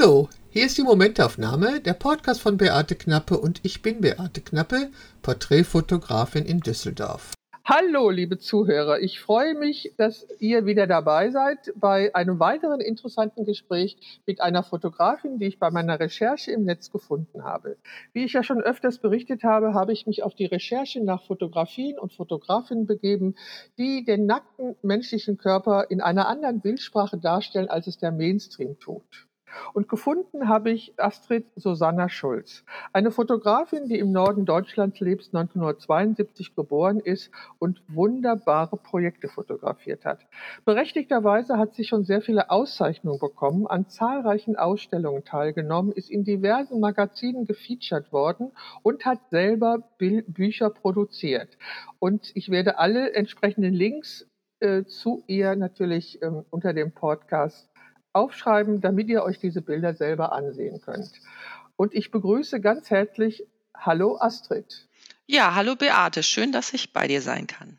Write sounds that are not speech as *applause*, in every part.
Hallo, hier ist die Momentaufnahme, der Podcast von Beate Knappe und ich bin Beate Knappe, Porträtfotografin in Düsseldorf. Hallo, liebe Zuhörer. Ich freue mich, dass ihr wieder dabei seid bei einem weiteren interessanten Gespräch mit einer Fotografin, die ich bei meiner Recherche im Netz gefunden habe. Wie ich ja schon öfters berichtet habe, habe ich mich auf die Recherche nach Fotografien und Fotografinnen begeben, die den nackten menschlichen Körper in einer anderen Bildsprache darstellen, als es der Mainstream tut. Und gefunden habe ich Astrid Susanna Schulz, eine Fotografin, die im Norden Deutschlands lebt, 1972 geboren ist und wunderbare Projekte fotografiert hat. Berechtigterweise hat sie schon sehr viele Auszeichnungen bekommen, an zahlreichen Ausstellungen teilgenommen, ist in diversen Magazinen gefeatured worden und hat selber Bücher produziert. Und ich werde alle entsprechenden Links äh, zu ihr natürlich ähm, unter dem Podcast aufschreiben, damit ihr euch diese Bilder selber ansehen könnt. Und ich begrüße ganz herzlich Hallo Astrid. Ja, hallo Beate, schön, dass ich bei dir sein kann.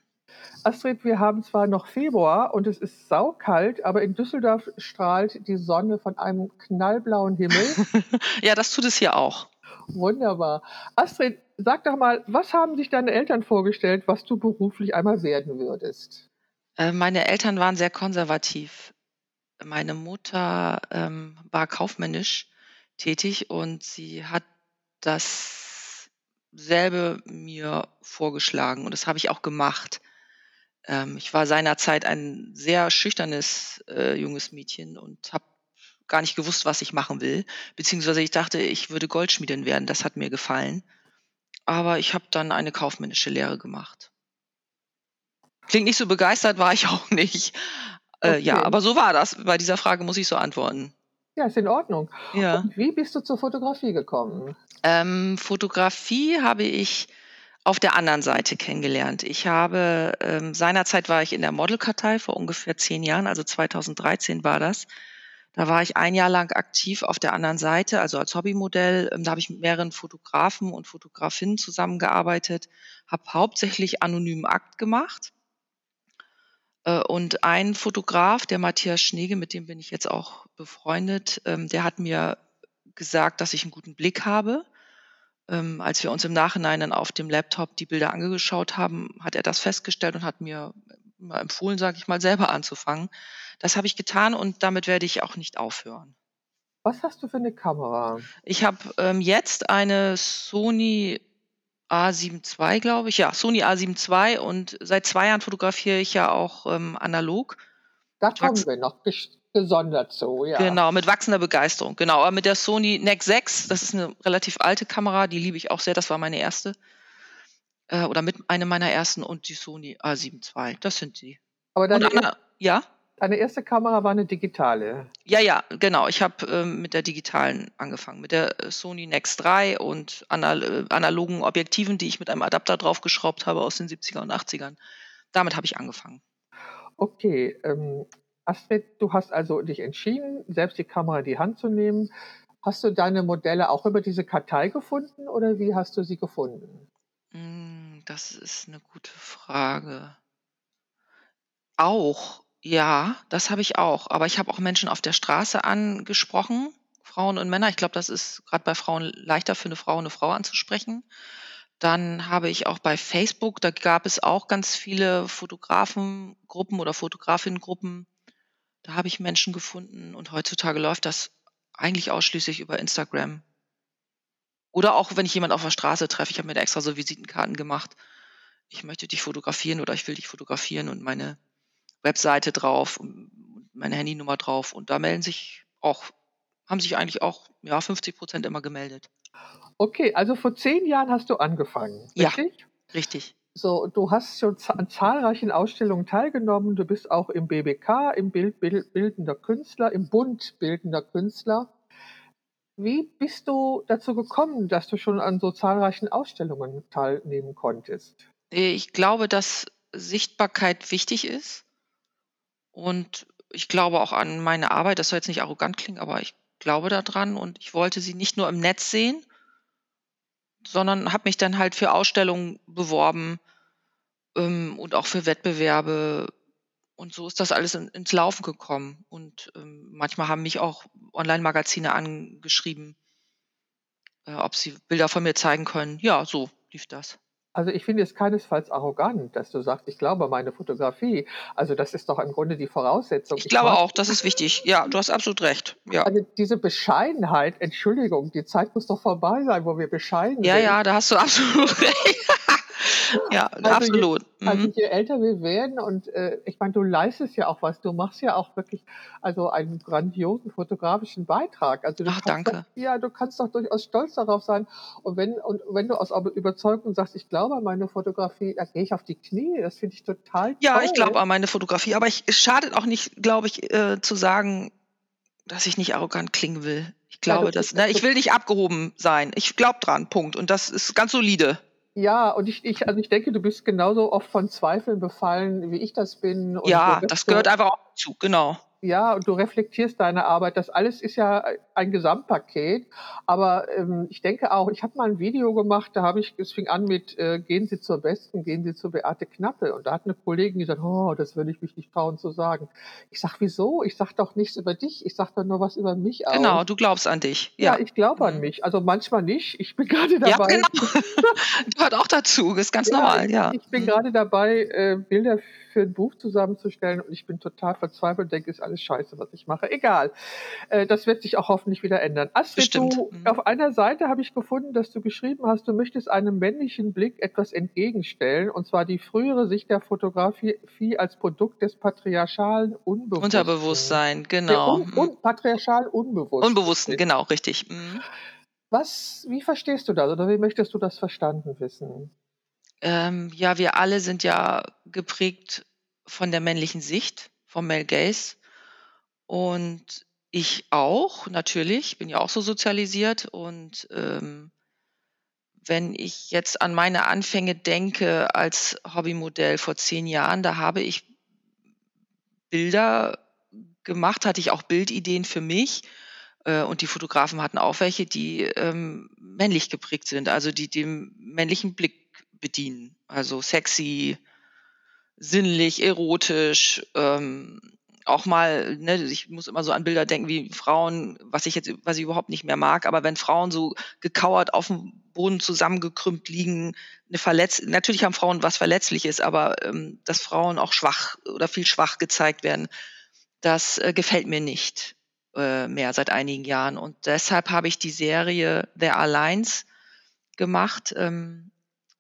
Astrid, wir haben zwar noch Februar und es ist saukalt, aber in Düsseldorf strahlt die Sonne von einem knallblauen Himmel. *laughs* ja, das tut es hier auch. Wunderbar. Astrid, sag doch mal, was haben sich deine Eltern vorgestellt, was du beruflich einmal werden würdest? Äh, meine Eltern waren sehr konservativ. Meine Mutter ähm, war kaufmännisch tätig und sie hat dasselbe mir vorgeschlagen und das habe ich auch gemacht. Ähm, ich war seinerzeit ein sehr schüchternes äh, junges Mädchen und habe gar nicht gewusst, was ich machen will, beziehungsweise ich dachte, ich würde Goldschmiedin werden. Das hat mir gefallen. Aber ich habe dann eine kaufmännische Lehre gemacht. Klingt nicht so begeistert, war ich *laughs* auch nicht. Äh, ja, aber so war das. Bei dieser Frage muss ich so antworten. Ja, ist in Ordnung. Ja. Und wie bist du zur Fotografie gekommen? Ähm, Fotografie habe ich auf der anderen Seite kennengelernt. Ich habe, ähm, seinerzeit war ich in der Modelkartei vor ungefähr zehn Jahren, also 2013 war das. Da war ich ein Jahr lang aktiv auf der anderen Seite, also als Hobbymodell. Ähm, da habe ich mit mehreren Fotografen und Fotografinnen zusammengearbeitet, habe hauptsächlich anonymen Akt gemacht und ein Fotograf, der Matthias Schnege, mit dem bin ich jetzt auch befreundet, ähm, der hat mir gesagt, dass ich einen guten Blick habe. Ähm, als wir uns im Nachhinein dann auf dem Laptop die Bilder angeschaut haben, hat er das festgestellt und hat mir empfohlen, sage ich mal, selber anzufangen. Das habe ich getan und damit werde ich auch nicht aufhören. Was hast du für eine Kamera? Ich habe ähm, jetzt eine Sony A7 II, glaube ich. Ja, Sony A7 II und seit zwei Jahren fotografiere ich ja auch ähm, analog. Da kommen wir noch gesondert so, ja. Genau, mit wachsender Begeisterung. Genau, aber mit der Sony NEC 6, das ist eine relativ alte Kamera, die liebe ich auch sehr, das war meine erste. Äh, oder mit einer meiner ersten und die Sony A7 II, das sind die. Aber dann ja? Deine erste Kamera war eine digitale. Ja, ja, genau. Ich habe ähm, mit der digitalen angefangen, mit der äh, Sony Nex 3 und anal äh, analogen Objektiven, die ich mit einem Adapter draufgeschraubt habe aus den 70er und 80ern. Damit habe ich angefangen. Okay, ähm, Astrid, du hast also dich entschieden, selbst die Kamera in die Hand zu nehmen. Hast du deine Modelle auch über diese Kartei gefunden oder wie hast du sie gefunden? Hm, das ist eine gute Frage. Auch ja, das habe ich auch. Aber ich habe auch Menschen auf der Straße angesprochen, Frauen und Männer. Ich glaube, das ist gerade bei Frauen leichter für eine Frau, eine Frau anzusprechen. Dann habe ich auch bei Facebook, da gab es auch ganz viele Fotografengruppen oder Fotografinnengruppen. Da habe ich Menschen gefunden und heutzutage läuft das eigentlich ausschließlich über Instagram. Oder auch, wenn ich jemanden auf der Straße treffe, ich habe mir da extra so Visitenkarten gemacht. Ich möchte dich fotografieren oder ich will dich fotografieren und meine Webseite drauf meine Handynummer drauf. Und da melden sich auch, haben sich eigentlich auch ja, 50 Prozent immer gemeldet. Okay, also vor zehn Jahren hast du angefangen, richtig? Ja, richtig. So, du hast schon an zahlreichen Ausstellungen teilgenommen. Du bist auch im BBK, im Bild, Bild Bildender Künstler, im Bund Bildender Künstler. Wie bist du dazu gekommen, dass du schon an so zahlreichen Ausstellungen teilnehmen konntest? Ich glaube, dass Sichtbarkeit wichtig ist. Und ich glaube auch an meine Arbeit. Das soll jetzt nicht arrogant klingen, aber ich glaube daran und ich wollte sie nicht nur im Netz sehen, sondern habe mich dann halt für Ausstellungen beworben ähm, und auch für Wettbewerbe. Und so ist das alles in, ins Laufen gekommen. Und ähm, manchmal haben mich auch Online-Magazine angeschrieben, äh, ob sie Bilder von mir zeigen können. Ja, so lief das. Also ich finde es keinesfalls arrogant, dass du sagst, ich glaube meine Fotografie. Also das ist doch im Grunde die Voraussetzung. Ich glaube auch, das ist wichtig. Ja, du hast absolut recht. Ja. Also diese Bescheidenheit, Entschuldigung, die Zeit muss doch vorbei sein, wo wir bescheiden ja, sind. Ja, ja, da hast du *laughs* absolut recht. Ja, also absolut. Je, also mhm. je älter wir werden und äh, ich meine, du leistest ja auch was, du machst ja auch wirklich also einen grandiosen fotografischen Beitrag. Also Ach, danke. Doch, ja, du kannst doch durchaus stolz darauf sein. Und wenn und wenn du aus Überzeugung sagst, ich glaube an meine Fotografie, da gehe ich auf die Knie. Das finde ich total toll. Ja, ich glaube an meine Fotografie, aber ich, es schadet auch nicht, glaube ich, äh, zu sagen, dass ich nicht arrogant klingen will. Ich glaube, ja, dass, ne, ich will nicht abgehoben sein. Ich glaube dran, Punkt. Und das ist ganz solide. Ja, und ich, ich, also ich denke, du bist genauso oft von Zweifeln befallen, wie ich das bin. Und ja, das gehört einfach auch dazu, genau. Ja, und du reflektierst deine Arbeit. Das alles ist ja ein Gesamtpaket. Aber ähm, ich denke auch, ich habe mal ein Video gemacht, da habe ich, es fing an mit äh, Gehen Sie zur Besten, gehen Sie zu Beate Knappe. Und da hat eine Kollegin gesagt, oh, das würde ich mich nicht trauen zu sagen. Ich sag, wieso? Ich sag doch nichts über dich, ich sag doch nur was über mich aus. Genau, du glaubst an dich. Ja, ja ich glaube an mhm. mich. Also manchmal nicht. Ich bin *laughs* gerade dabei. Ja, genau. *laughs* Gehört auch dazu, ist ganz ja, normal, ja. Ich bin mhm. gerade dabei, äh, Bilder für ein Buch zusammenzustellen und ich bin total verzweifelt und denke, ist alles scheiße, was ich mache. Egal. Äh, das wird sich auch hoffentlich wieder ändern. Astrid, du, mhm. auf einer Seite habe ich gefunden, dass du geschrieben hast, du möchtest einem männlichen Blick etwas entgegenstellen, und zwar die frühere Sicht der Fotografie als Produkt des patriarchalen Unbewusstseins. Unterbewusstsein, genau. Un, un, patriarchal Unbewussten. Unbewussten, genau, richtig. Mhm. Was, wie verstehst du das oder wie möchtest du das verstanden wissen? Ähm, ja, wir alle sind ja geprägt von der männlichen Sicht, vom Male Gaze. Und ich auch, natürlich, bin ja auch so sozialisiert. Und ähm, wenn ich jetzt an meine Anfänge denke als Hobbymodell vor zehn Jahren, da habe ich Bilder gemacht, hatte ich auch Bildideen für mich. Äh, und die Fotografen hatten auch welche, die ähm, männlich geprägt sind, also die dem männlichen Blick bedienen. Also sexy, sinnlich, erotisch, ähm, auch mal, ne, ich muss immer so an Bilder denken wie Frauen, was ich jetzt, was ich überhaupt nicht mehr mag, aber wenn Frauen so gekauert auf dem Boden zusammengekrümmt liegen, eine Verletz natürlich haben Frauen was Verletzliches, aber ähm, dass Frauen auch schwach oder viel schwach gezeigt werden, das äh, gefällt mir nicht äh, mehr seit einigen Jahren. Und deshalb habe ich die Serie The Alliance gemacht. Ähm,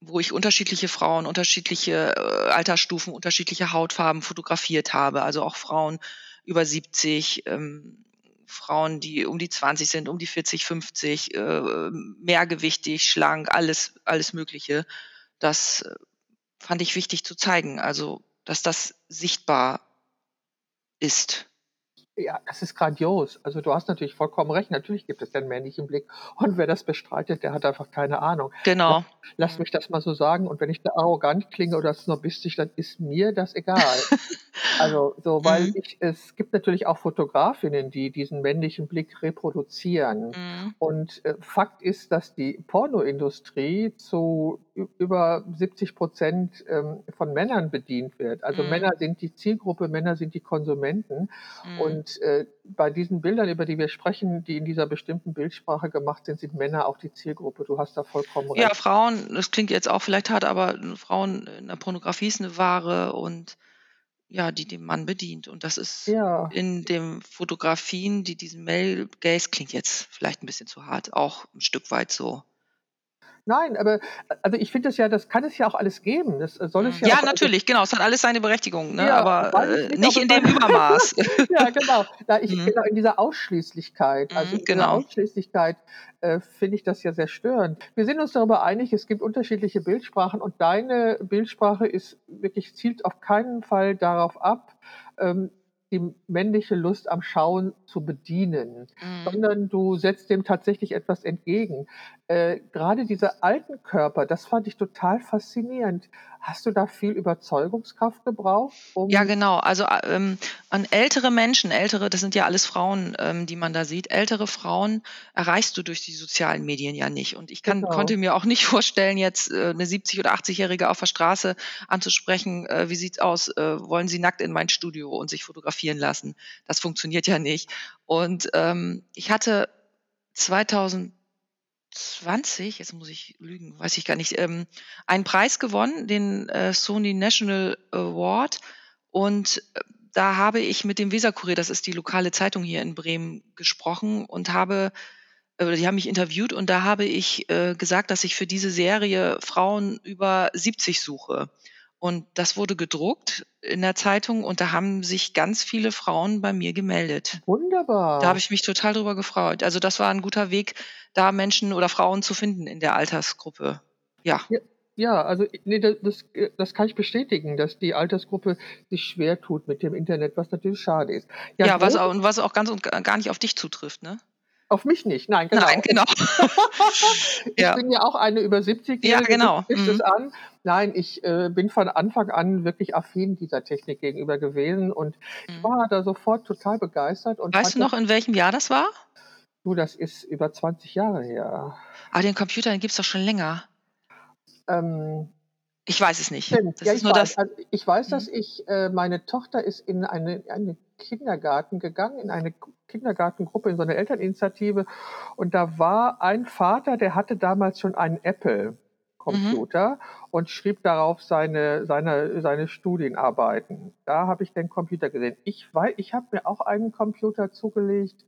wo ich unterschiedliche Frauen, unterschiedliche äh, Altersstufen, unterschiedliche Hautfarben fotografiert habe. Also auch Frauen über 70, ähm, Frauen, die um die 20 sind, um die 40, 50, äh, mehrgewichtig, schlank, alles, alles Mögliche. Das äh, fand ich wichtig zu zeigen. Also, dass das sichtbar ist. Ja, das ist grandios. Also du hast natürlich vollkommen recht. Natürlich gibt es den männlichen Blick. Und wer das bestreitet, der hat einfach keine Ahnung. Genau. Lass, lass mich das mal so sagen. Und wenn ich da arrogant klinge oder snobistisch, dann ist mir das egal. *laughs* also so, weil mhm. ich, es gibt natürlich auch Fotografinnen, die diesen männlichen Blick reproduzieren. Mhm. Und äh, Fakt ist, dass die Pornoindustrie zu über 70 Prozent ähm, von Männern bedient wird. Also mhm. Männer sind die Zielgruppe, Männer sind die Konsumenten. Mhm. Und äh, bei diesen Bildern, über die wir sprechen, die in dieser bestimmten Bildsprache gemacht sind, sind Männer auch die Zielgruppe. Du hast da vollkommen recht. Ja, Frauen, das klingt jetzt auch vielleicht hart, aber Frauen in der Pornografie ist eine Ware und ja, die dem Mann bedient. Und das ist ja. in den Fotografien, die diesen Male Gaze klingt jetzt vielleicht ein bisschen zu hart, auch ein Stück weit so. Nein, aber also ich finde das ja, das kann es ja auch alles geben. Das soll es ja. Ja, natürlich, genau. Es hat alles seine Berechtigung, ne? Ja, aber äh, nicht, in dem Übermaß. *laughs* ja, genau. Da ich, mhm. Genau in dieser Ausschließlichkeit, also in genau. dieser Ausschließlichkeit äh, finde ich das ja sehr störend. Wir sind uns darüber einig, es gibt unterschiedliche Bildsprachen und deine Bildsprache ist wirklich zielt auf keinen Fall darauf ab, ähm, die männliche Lust am Schauen zu bedienen, mhm. sondern du setzt dem tatsächlich etwas entgegen. Äh, gerade diese alten Körper, das fand ich total faszinierend. Hast du da viel Überzeugungskraft gebraucht? Um ja, genau. Also ähm, an ältere Menschen, ältere, das sind ja alles Frauen, ähm, die man da sieht, ältere Frauen erreichst du durch die sozialen Medien ja nicht. Und ich kann, genau. konnte mir auch nicht *laughs* vorstellen, jetzt äh, eine 70- oder 80-Jährige auf der Straße anzusprechen, äh, wie sieht's aus, äh, wollen Sie nackt in mein Studio und sich fotografieren? Fotografieren lassen. Das funktioniert ja nicht. Und ähm, ich hatte 2020, jetzt muss ich lügen, weiß ich gar nicht, ähm, einen Preis gewonnen, den äh, Sony National Award. Und äh, da habe ich mit dem Weserkurier, das ist die lokale Zeitung hier in Bremen, gesprochen und habe oder die haben mich interviewt und da habe ich äh, gesagt, dass ich für diese Serie Frauen über 70 suche. Und das wurde gedruckt in der Zeitung und da haben sich ganz viele Frauen bei mir gemeldet. Wunderbar. Da habe ich mich total drüber gefreut. Also das war ein guter Weg, da Menschen oder Frauen zu finden in der Altersgruppe. Ja. Ja, ja also nee, das, das, das kann ich bestätigen, dass die Altersgruppe sich schwer tut mit dem Internet, was natürlich schade ist. Ja, was auch, und was auch ganz und gar nicht auf dich zutrifft, ne? Auf mich nicht, nein, genau. Nein, genau. *laughs* ich ja. bin ja auch eine über 70 Ja, genau. Ist mhm. es an. Nein, ich äh, bin von Anfang an wirklich affin dieser Technik gegenüber gewesen und mhm. ich war da sofort total begeistert. Und weißt du noch, in welchem Jahr das war? Du, das ist über 20 Jahre her. Aber den Computer, den gibt es doch schon länger. Ähm, ich weiß es nicht. Ja, ich, weiß, also ich weiß, dass mhm. ich, äh, meine Tochter ist in eine, eine Kindergarten gegangen, in eine Kindergartengruppe, in so eine Elterninitiative. Und da war ein Vater, der hatte damals schon einen Apple-Computer mhm. und schrieb darauf seine, seine, seine Studienarbeiten. Da habe ich den Computer gesehen. Ich, ich habe mir auch einen Computer zugelegt.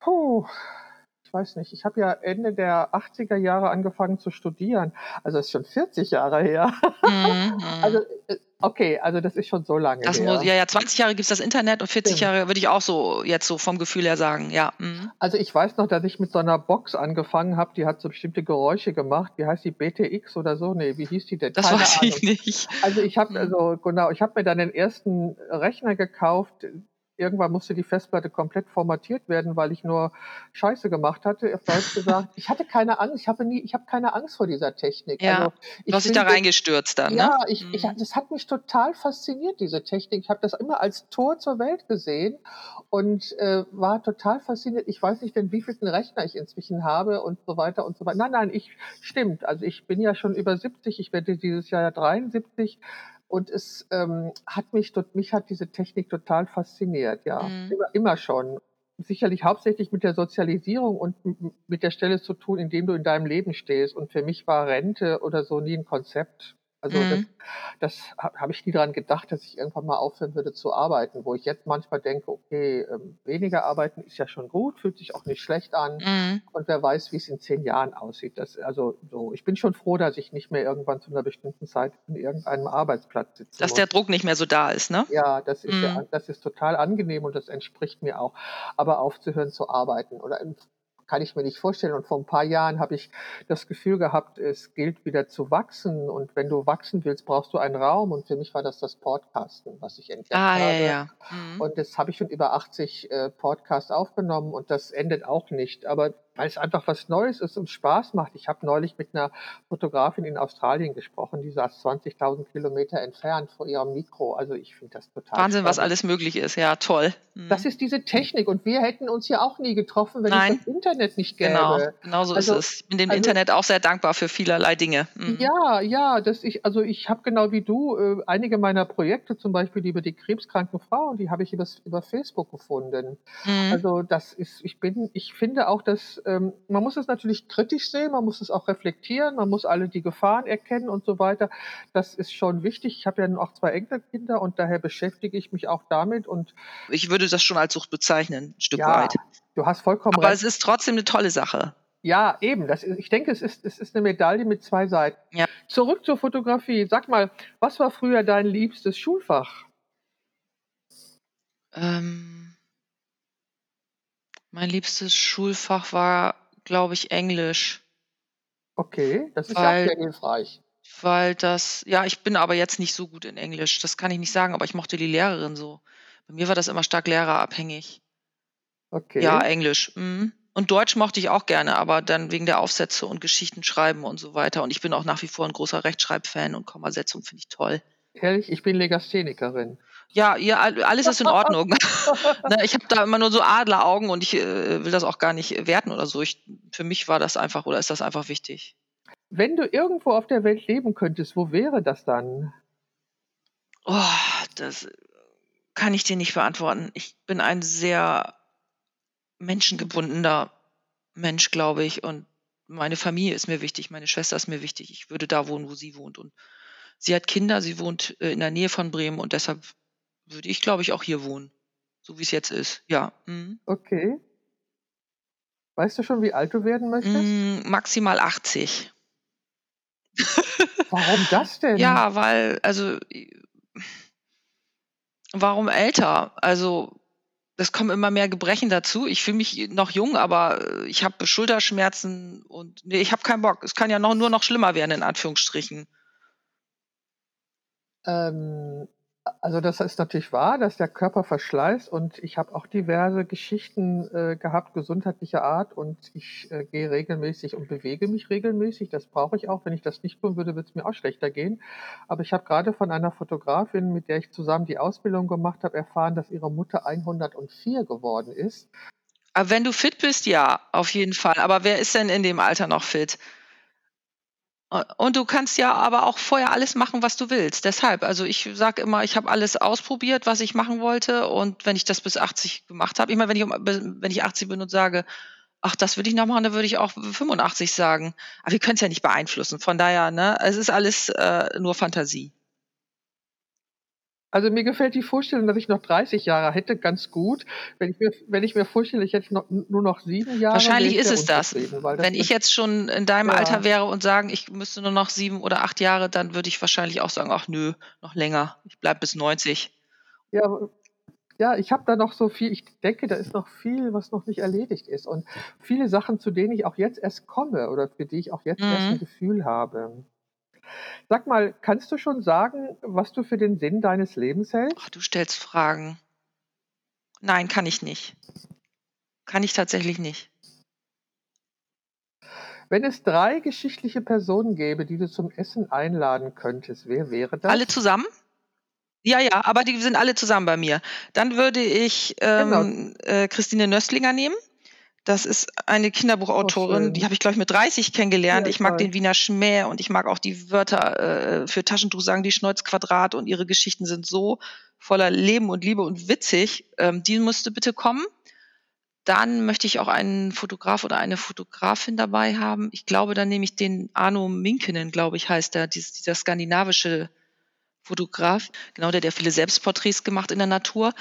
Puh, ich weiß nicht, ich habe ja Ende der 80er Jahre angefangen zu studieren. Also das ist schon 40 Jahre her. Mhm. also äh, okay, also das ist schon so lange das her. Muss, ja, ja, 20 Jahre gibt es das Internet und 40 Stimmt. Jahre würde ich auch so jetzt so vom Gefühl her sagen, ja. Mhm. Also ich weiß noch, dass ich mit so einer Box angefangen habe, die hat so bestimmte Geräusche gemacht. Wie heißt die BTX oder so? Nee, wie hieß die denn? Das Keine weiß Ahnung. ich nicht. Also ich habe mhm. also genau, ich habe mir dann den ersten Rechner gekauft, irgendwann musste die Festplatte komplett formatiert werden, weil ich nur Scheiße gemacht hatte. Auf Deutsch gesagt, ich hatte keine Angst, ich habe nie, ich habe keine Angst vor dieser Technik. Ja, also, du hast dich da reingestürzt dann, ja, ne? Ja, ich, ich, mhm. das hat mich total fasziniert, diese Technik. Ich habe das immer als Tor zur Welt gesehen und äh, war total fasziniert. Ich weiß nicht, denn wie viel Rechner ich inzwischen habe und so weiter und so weiter. Nein, nein, ich stimmt. Also ich bin ja schon über 70, ich werde dieses Jahr 73 und es ähm, hat mich, mich hat diese Technik total fasziniert, ja. Mhm. Immer, immer schon. Sicherlich hauptsächlich mit der Sozialisierung und mit der Stelle zu tun, in dem du in deinem Leben stehst. Und für mich war Rente oder so nie ein Konzept. Also mhm. das, das habe ich nie daran gedacht, dass ich irgendwann mal aufhören würde zu arbeiten, wo ich jetzt manchmal denke, okay, ähm, weniger arbeiten ist ja schon gut, fühlt sich auch nicht schlecht an mhm. und wer weiß, wie es in zehn Jahren aussieht. Das, also so, ich bin schon froh, dass ich nicht mehr irgendwann zu einer bestimmten Zeit in irgendeinem Arbeitsplatz sitze. Dass muss. der Druck nicht mehr so da ist, ne? Ja, das ist, mhm. ja, das ist total angenehm und das entspricht mir auch. Aber aufzuhören zu arbeiten oder im kann ich mir nicht vorstellen. Und vor ein paar Jahren habe ich das Gefühl gehabt, es gilt wieder zu wachsen. Und wenn du wachsen willst, brauchst du einen Raum. Und für mich war das das Podcasten, was ich entdeckt ah, habe. Ja, ja. Mhm. Und das habe ich schon über 80 äh, Podcasts aufgenommen und das endet auch nicht. Aber weil es einfach was Neues ist und Spaß macht. Ich habe neulich mit einer Fotografin in Australien gesprochen, die saß 20.000 Kilometer entfernt vor ihrem Mikro. Also ich finde das total Wahnsinn, spannend. was alles möglich ist. Ja, toll. Mhm. Das ist diese Technik und wir hätten uns ja auch nie getroffen, wenn Nein. es das Internet nicht gäbe. Genau, genau so also, ist es. Ich bin dem also, Internet auch sehr dankbar für vielerlei Dinge. Mhm. Ja, ja, das ich, also ich habe genau wie du äh, einige meiner Projekte, zum Beispiel über die krebskranken Frauen, die habe ich über, über Facebook gefunden. Mhm. Also das ist, ich bin, ich finde auch, dass ähm, man muss es natürlich kritisch sehen, man muss es auch reflektieren, man muss alle die Gefahren erkennen und so weiter. Das ist schon wichtig. Ich habe ja auch zwei Enkelkinder und daher beschäftige ich mich auch damit. Und ich würde das schon als Sucht bezeichnen, ein Stück ja, weit. Du hast vollkommen Aber recht. es ist trotzdem eine tolle Sache. Ja, eben. Das ich denke, es ist, es ist eine Medaille mit zwei Seiten. Ja. Zurück zur Fotografie. Sag mal, was war früher dein liebstes Schulfach? Ähm, mein liebstes Schulfach war glaube ich, Englisch. Okay, das ist weil, ja sehr hilfreich. Weil das, ja, ich bin aber jetzt nicht so gut in Englisch. Das kann ich nicht sagen, aber ich mochte die Lehrerin so. Bei mir war das immer stark lehrerabhängig. Okay. Ja, Englisch. Mhm. Und Deutsch mochte ich auch gerne, aber dann wegen der Aufsätze und Geschichten schreiben und so weiter. Und ich bin auch nach wie vor ein großer Rechtschreibfan und Kommasetzung finde ich toll. Ehrlich, ich bin Legasthenikerin. Ja, ja, alles ist in Ordnung. *laughs* Ich habe da immer nur so Adleraugen und ich äh, will das auch gar nicht werten oder so. Ich, für mich war das einfach oder ist das einfach wichtig. Wenn du irgendwo auf der Welt leben könntest, wo wäre das dann? Oh, das kann ich dir nicht beantworten. Ich bin ein sehr menschengebundener Mensch, glaube ich. Und meine Familie ist mir wichtig, meine Schwester ist mir wichtig. Ich würde da wohnen, wo sie wohnt. Und sie hat Kinder, sie wohnt äh, in der Nähe von Bremen und deshalb würde ich, glaube ich, auch hier wohnen. So wie es jetzt ist. Ja. Mhm. Okay. Weißt du schon, wie alt du werden möchtest? Mm, maximal 80. *laughs* Warum das denn? Ja, weil, also, warum älter? Also, es kommen immer mehr Gebrechen dazu. Ich fühle mich noch jung, aber ich habe Schulterschmerzen und nee, ich habe keinen Bock. Es kann ja noch, nur noch schlimmer werden, in Anführungsstrichen. Ähm, also das ist natürlich wahr, dass der Körper verschleißt und ich habe auch diverse Geschichten äh, gehabt, gesundheitlicher Art und ich äh, gehe regelmäßig und bewege mich regelmäßig. Das brauche ich auch. Wenn ich das nicht tun würde, würde es mir auch schlechter gehen. Aber ich habe gerade von einer Fotografin, mit der ich zusammen die Ausbildung gemacht habe, erfahren, dass ihre Mutter 104 geworden ist. Aber wenn du fit bist, ja, auf jeden Fall. Aber wer ist denn in dem Alter noch fit? Und du kannst ja aber auch vorher alles machen, was du willst. Deshalb, also ich sage immer, ich habe alles ausprobiert, was ich machen wollte. Und wenn ich das bis 80 gemacht habe, ich meine, wenn ich, wenn ich 80 bin und sage, ach, das will ich noch machen, dann würde ich auch 85 sagen. Aber wir können es ja nicht beeinflussen. Von daher, ne, es ist alles äh, nur Fantasie. Also mir gefällt die Vorstellung, dass ich noch 30 Jahre hätte, ganz gut. Wenn ich mir, wenn ich mir vorstelle, ich hätte noch, nur noch sieben Jahre. Wahrscheinlich ist es das. Wenn ich jetzt schon in deinem ja. Alter wäre und sagen, ich müsste nur noch sieben oder acht Jahre, dann würde ich wahrscheinlich auch sagen, ach nö, noch länger. Ich bleibe bis 90. Ja, ja, ich habe da noch so viel, ich denke, da ist noch viel, was noch nicht erledigt ist. Und viele Sachen, zu denen ich auch jetzt erst komme oder für die ich auch jetzt mhm. erst ein Gefühl habe. Sag mal, kannst du schon sagen, was du für den Sinn deines Lebens hältst? Ach, du stellst Fragen. Nein, kann ich nicht. Kann ich tatsächlich nicht. Wenn es drei geschichtliche Personen gäbe, die du zum Essen einladen könntest, wer wäre das? Alle zusammen? Ja, ja, aber die sind alle zusammen bei mir. Dann würde ich ähm, genau. äh, Christine Nöstlinger nehmen. Das ist eine Kinderbuchautorin, oh, die habe ich, glaube ich, mit 30 kennengelernt. Ja, ich mag toll. den Wiener Schmäh und ich mag auch die Wörter äh, für Taschentuch sagen, die Schnäuzquadrat und ihre Geschichten sind so voller Leben und Liebe und witzig. Ähm, die musste bitte kommen. Dann möchte ich auch einen Fotograf oder eine Fotografin dabei haben. Ich glaube, dann nehme ich den Arno Minkinen, glaube ich, heißt er, dieser, dieser skandinavische Fotograf, genau der, der viele Selbstporträts gemacht in der Natur.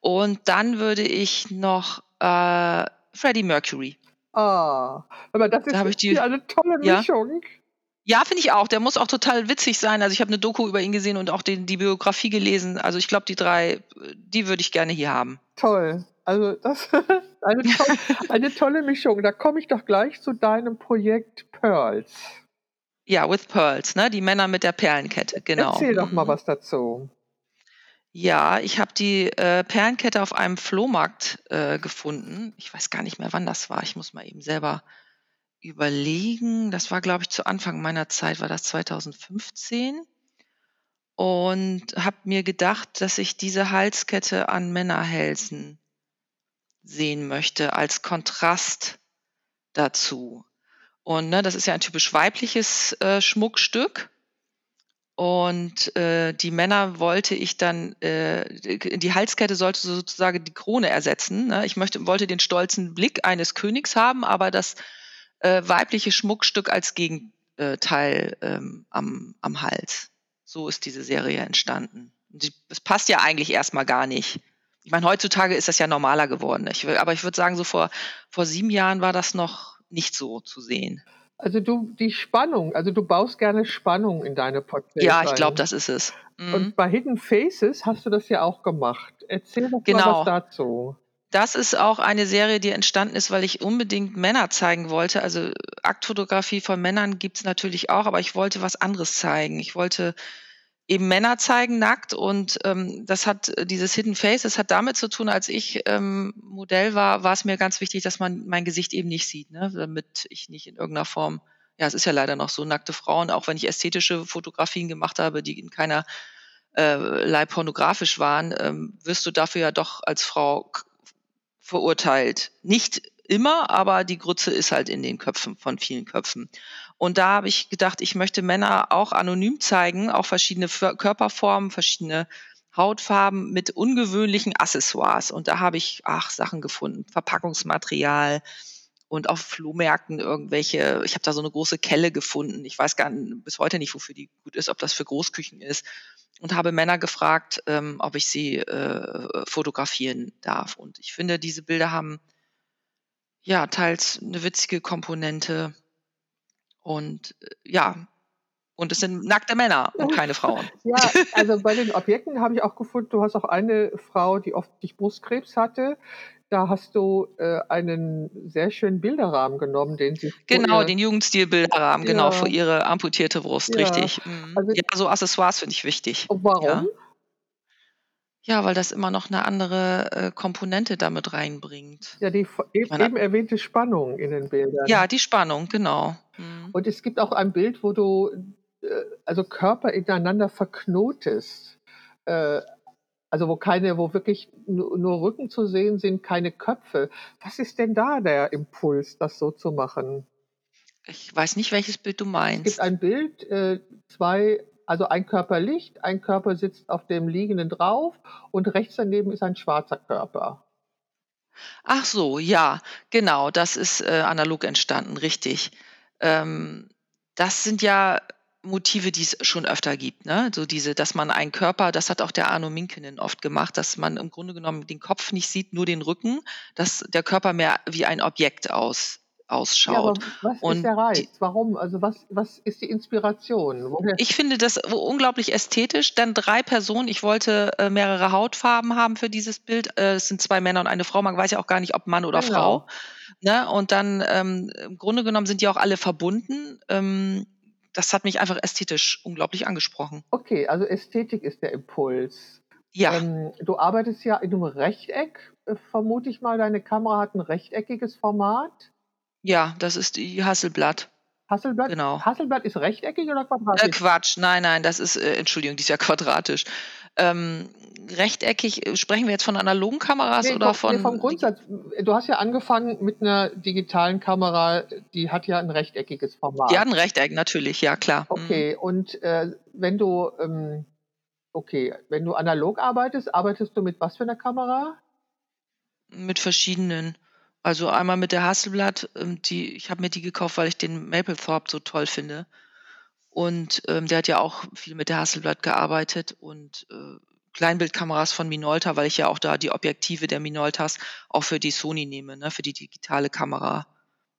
Und dann würde ich noch äh, Freddie Mercury. Ah, aber das ist da ich die, eine tolle Mischung. Ja, ja finde ich auch. Der muss auch total witzig sein. Also ich habe eine Doku über ihn gesehen und auch den, die Biografie gelesen. Also ich glaube, die drei, die würde ich gerne hier haben. Toll. Also das *laughs* eine, tolle, *laughs* eine tolle Mischung. Da komme ich doch gleich zu deinem Projekt Pearls. Ja, with Pearls, ne? Die Männer mit der Perlenkette, genau. Erzähl doch mal mhm. was dazu. Ja, ich habe die äh, Perlenkette auf einem Flohmarkt äh, gefunden. Ich weiß gar nicht mehr, wann das war. Ich muss mal eben selber überlegen. Das war, glaube ich, zu Anfang meiner Zeit, war das 2015. Und habe mir gedacht, dass ich diese Halskette an Männerhälsen sehen möchte als Kontrast dazu. Und ne, das ist ja ein typisch weibliches äh, Schmuckstück. Und äh, die Männer wollte ich dann, äh, die Halskette sollte sozusagen die Krone ersetzen. Ne? Ich möchte, wollte den stolzen Blick eines Königs haben, aber das äh, weibliche Schmuckstück als Gegenteil ähm, am, am Hals. So ist diese Serie entstanden. Es passt ja eigentlich erstmal gar nicht. Ich meine, heutzutage ist das ja normaler geworden. Ich, aber ich würde sagen, so vor, vor sieben Jahren war das noch nicht so zu sehen. Also du, die Spannung, also du baust gerne Spannung in deine Porträts. Ja, ich glaube, das ist es. Mhm. Und bei Hidden Faces hast du das ja auch gemacht. Erzähl doch genau. mal was dazu. Das ist auch eine Serie, die entstanden ist, weil ich unbedingt Männer zeigen wollte. Also Aktfotografie von Männern gibt's natürlich auch, aber ich wollte was anderes zeigen. Ich wollte eben Männer zeigen nackt und ähm, das hat äh, dieses Hidden Face, das hat damit zu tun, als ich ähm, Modell war, war es mir ganz wichtig, dass man mein Gesicht eben nicht sieht, ne? damit ich nicht in irgendeiner Form, ja, es ist ja leider noch so, nackte Frauen, auch wenn ich ästhetische Fotografien gemacht habe, die in keiner äh, Leib pornografisch waren, ähm, wirst du dafür ja doch als Frau verurteilt. Nicht immer, aber die Grütze ist halt in den Köpfen von vielen Köpfen. Und da habe ich gedacht, ich möchte Männer auch anonym zeigen, auch verschiedene Körperformen, verschiedene Hautfarben mit ungewöhnlichen Accessoires. Und da habe ich, ach, Sachen gefunden, Verpackungsmaterial und auf Flohmärkten irgendwelche, ich habe da so eine große Kelle gefunden. Ich weiß gar nicht, bis heute nicht, wofür die gut ist, ob das für Großküchen ist. Und habe Männer gefragt, ähm, ob ich sie äh, fotografieren darf. Und ich finde, diese Bilder haben ja teils eine witzige Komponente. Und äh, ja, und es sind nackte Männer und keine Frauen. *laughs* ja, also bei den Objekten habe ich auch gefunden, du hast auch eine Frau, die offensichtlich Brustkrebs hatte. Da hast du äh, einen sehr schönen Bilderrahmen genommen, den sie Genau, den Jugendstil-Bilderrahmen, ja. genau, für ihre amputierte Brust, ja. richtig. Mhm. Also, ja, so Accessoires finde ich wichtig. Und warum? Ja. Ja, weil das immer noch eine andere äh, Komponente damit reinbringt. Ja, die eben, eben erwähnte Spannung in den Bildern. Ja, die Spannung, genau. Mhm. Und es gibt auch ein Bild, wo du äh, also Körper ineinander verknotest. Äh, also wo keine, wo wirklich nur, nur, Rücken zu sehen sind, keine Köpfe. Was ist denn da der Impuls, das so zu machen? Ich weiß nicht, welches Bild du meinst. Es gibt ein Bild, äh, zwei, also ein Körper liegt, ein Körper sitzt auf dem Liegenden drauf und rechts daneben ist ein schwarzer Körper. Ach so, ja, genau, das ist äh, analog entstanden, richtig. Ähm, das sind ja Motive, die es schon öfter gibt, ne? So diese, dass man einen Körper, das hat auch der Arno Minkinen oft gemacht, dass man im Grunde genommen den Kopf nicht sieht, nur den Rücken, dass der Körper mehr wie ein Objekt aus, ausschaut. Ja, was Und ist der Reiz? Warum? Also was, was ist die Inspiration? Woher? Ich finde das unglaublich ästhetisch, denn drei Personen, ich wollte äh, mehrere Hautfarben haben für dieses Bild. Äh, es sind zwei Männer und eine Frau, man weiß ja auch gar nicht, ob Mann oder genau. Frau. Ne? Und dann ähm, im Grunde genommen sind die auch alle verbunden. Ähm, das hat mich einfach ästhetisch unglaublich angesprochen. Okay, also Ästhetik ist der Impuls. Ja. Ähm, du arbeitest ja in einem Rechteck, äh, vermute ich mal. Deine Kamera hat ein rechteckiges Format. Ja, das ist die Hasselblatt. Hasselblatt? Genau. Hasselblatt ist rechteckig oder quadratisch? Äh, Quatsch, nein, nein, das ist, äh, Entschuldigung, die ist ja quadratisch. Ähm, rechteckig, äh, sprechen wir jetzt von analogen Kameras nee, oder von. Nee, vom Grundsatz. Du hast ja angefangen mit einer digitalen Kamera, die hat ja ein rechteckiges Format. Die hat ein Rechteck, natürlich, ja klar. Mhm. Okay, mhm. und äh, wenn du, ähm, okay, wenn du analog arbeitest, arbeitest du mit was für einer Kamera? Mit verschiedenen. Also einmal mit der Hasselblatt, ähm, die, ich habe mir die gekauft, weil ich den Mapplethorpe so toll finde. Und ähm, der hat ja auch viel mit der Hasselblatt gearbeitet und äh, Kleinbildkameras von Minolta, weil ich ja auch da die Objektive der Minoltas auch für die Sony nehme, ne, für die digitale Kamera.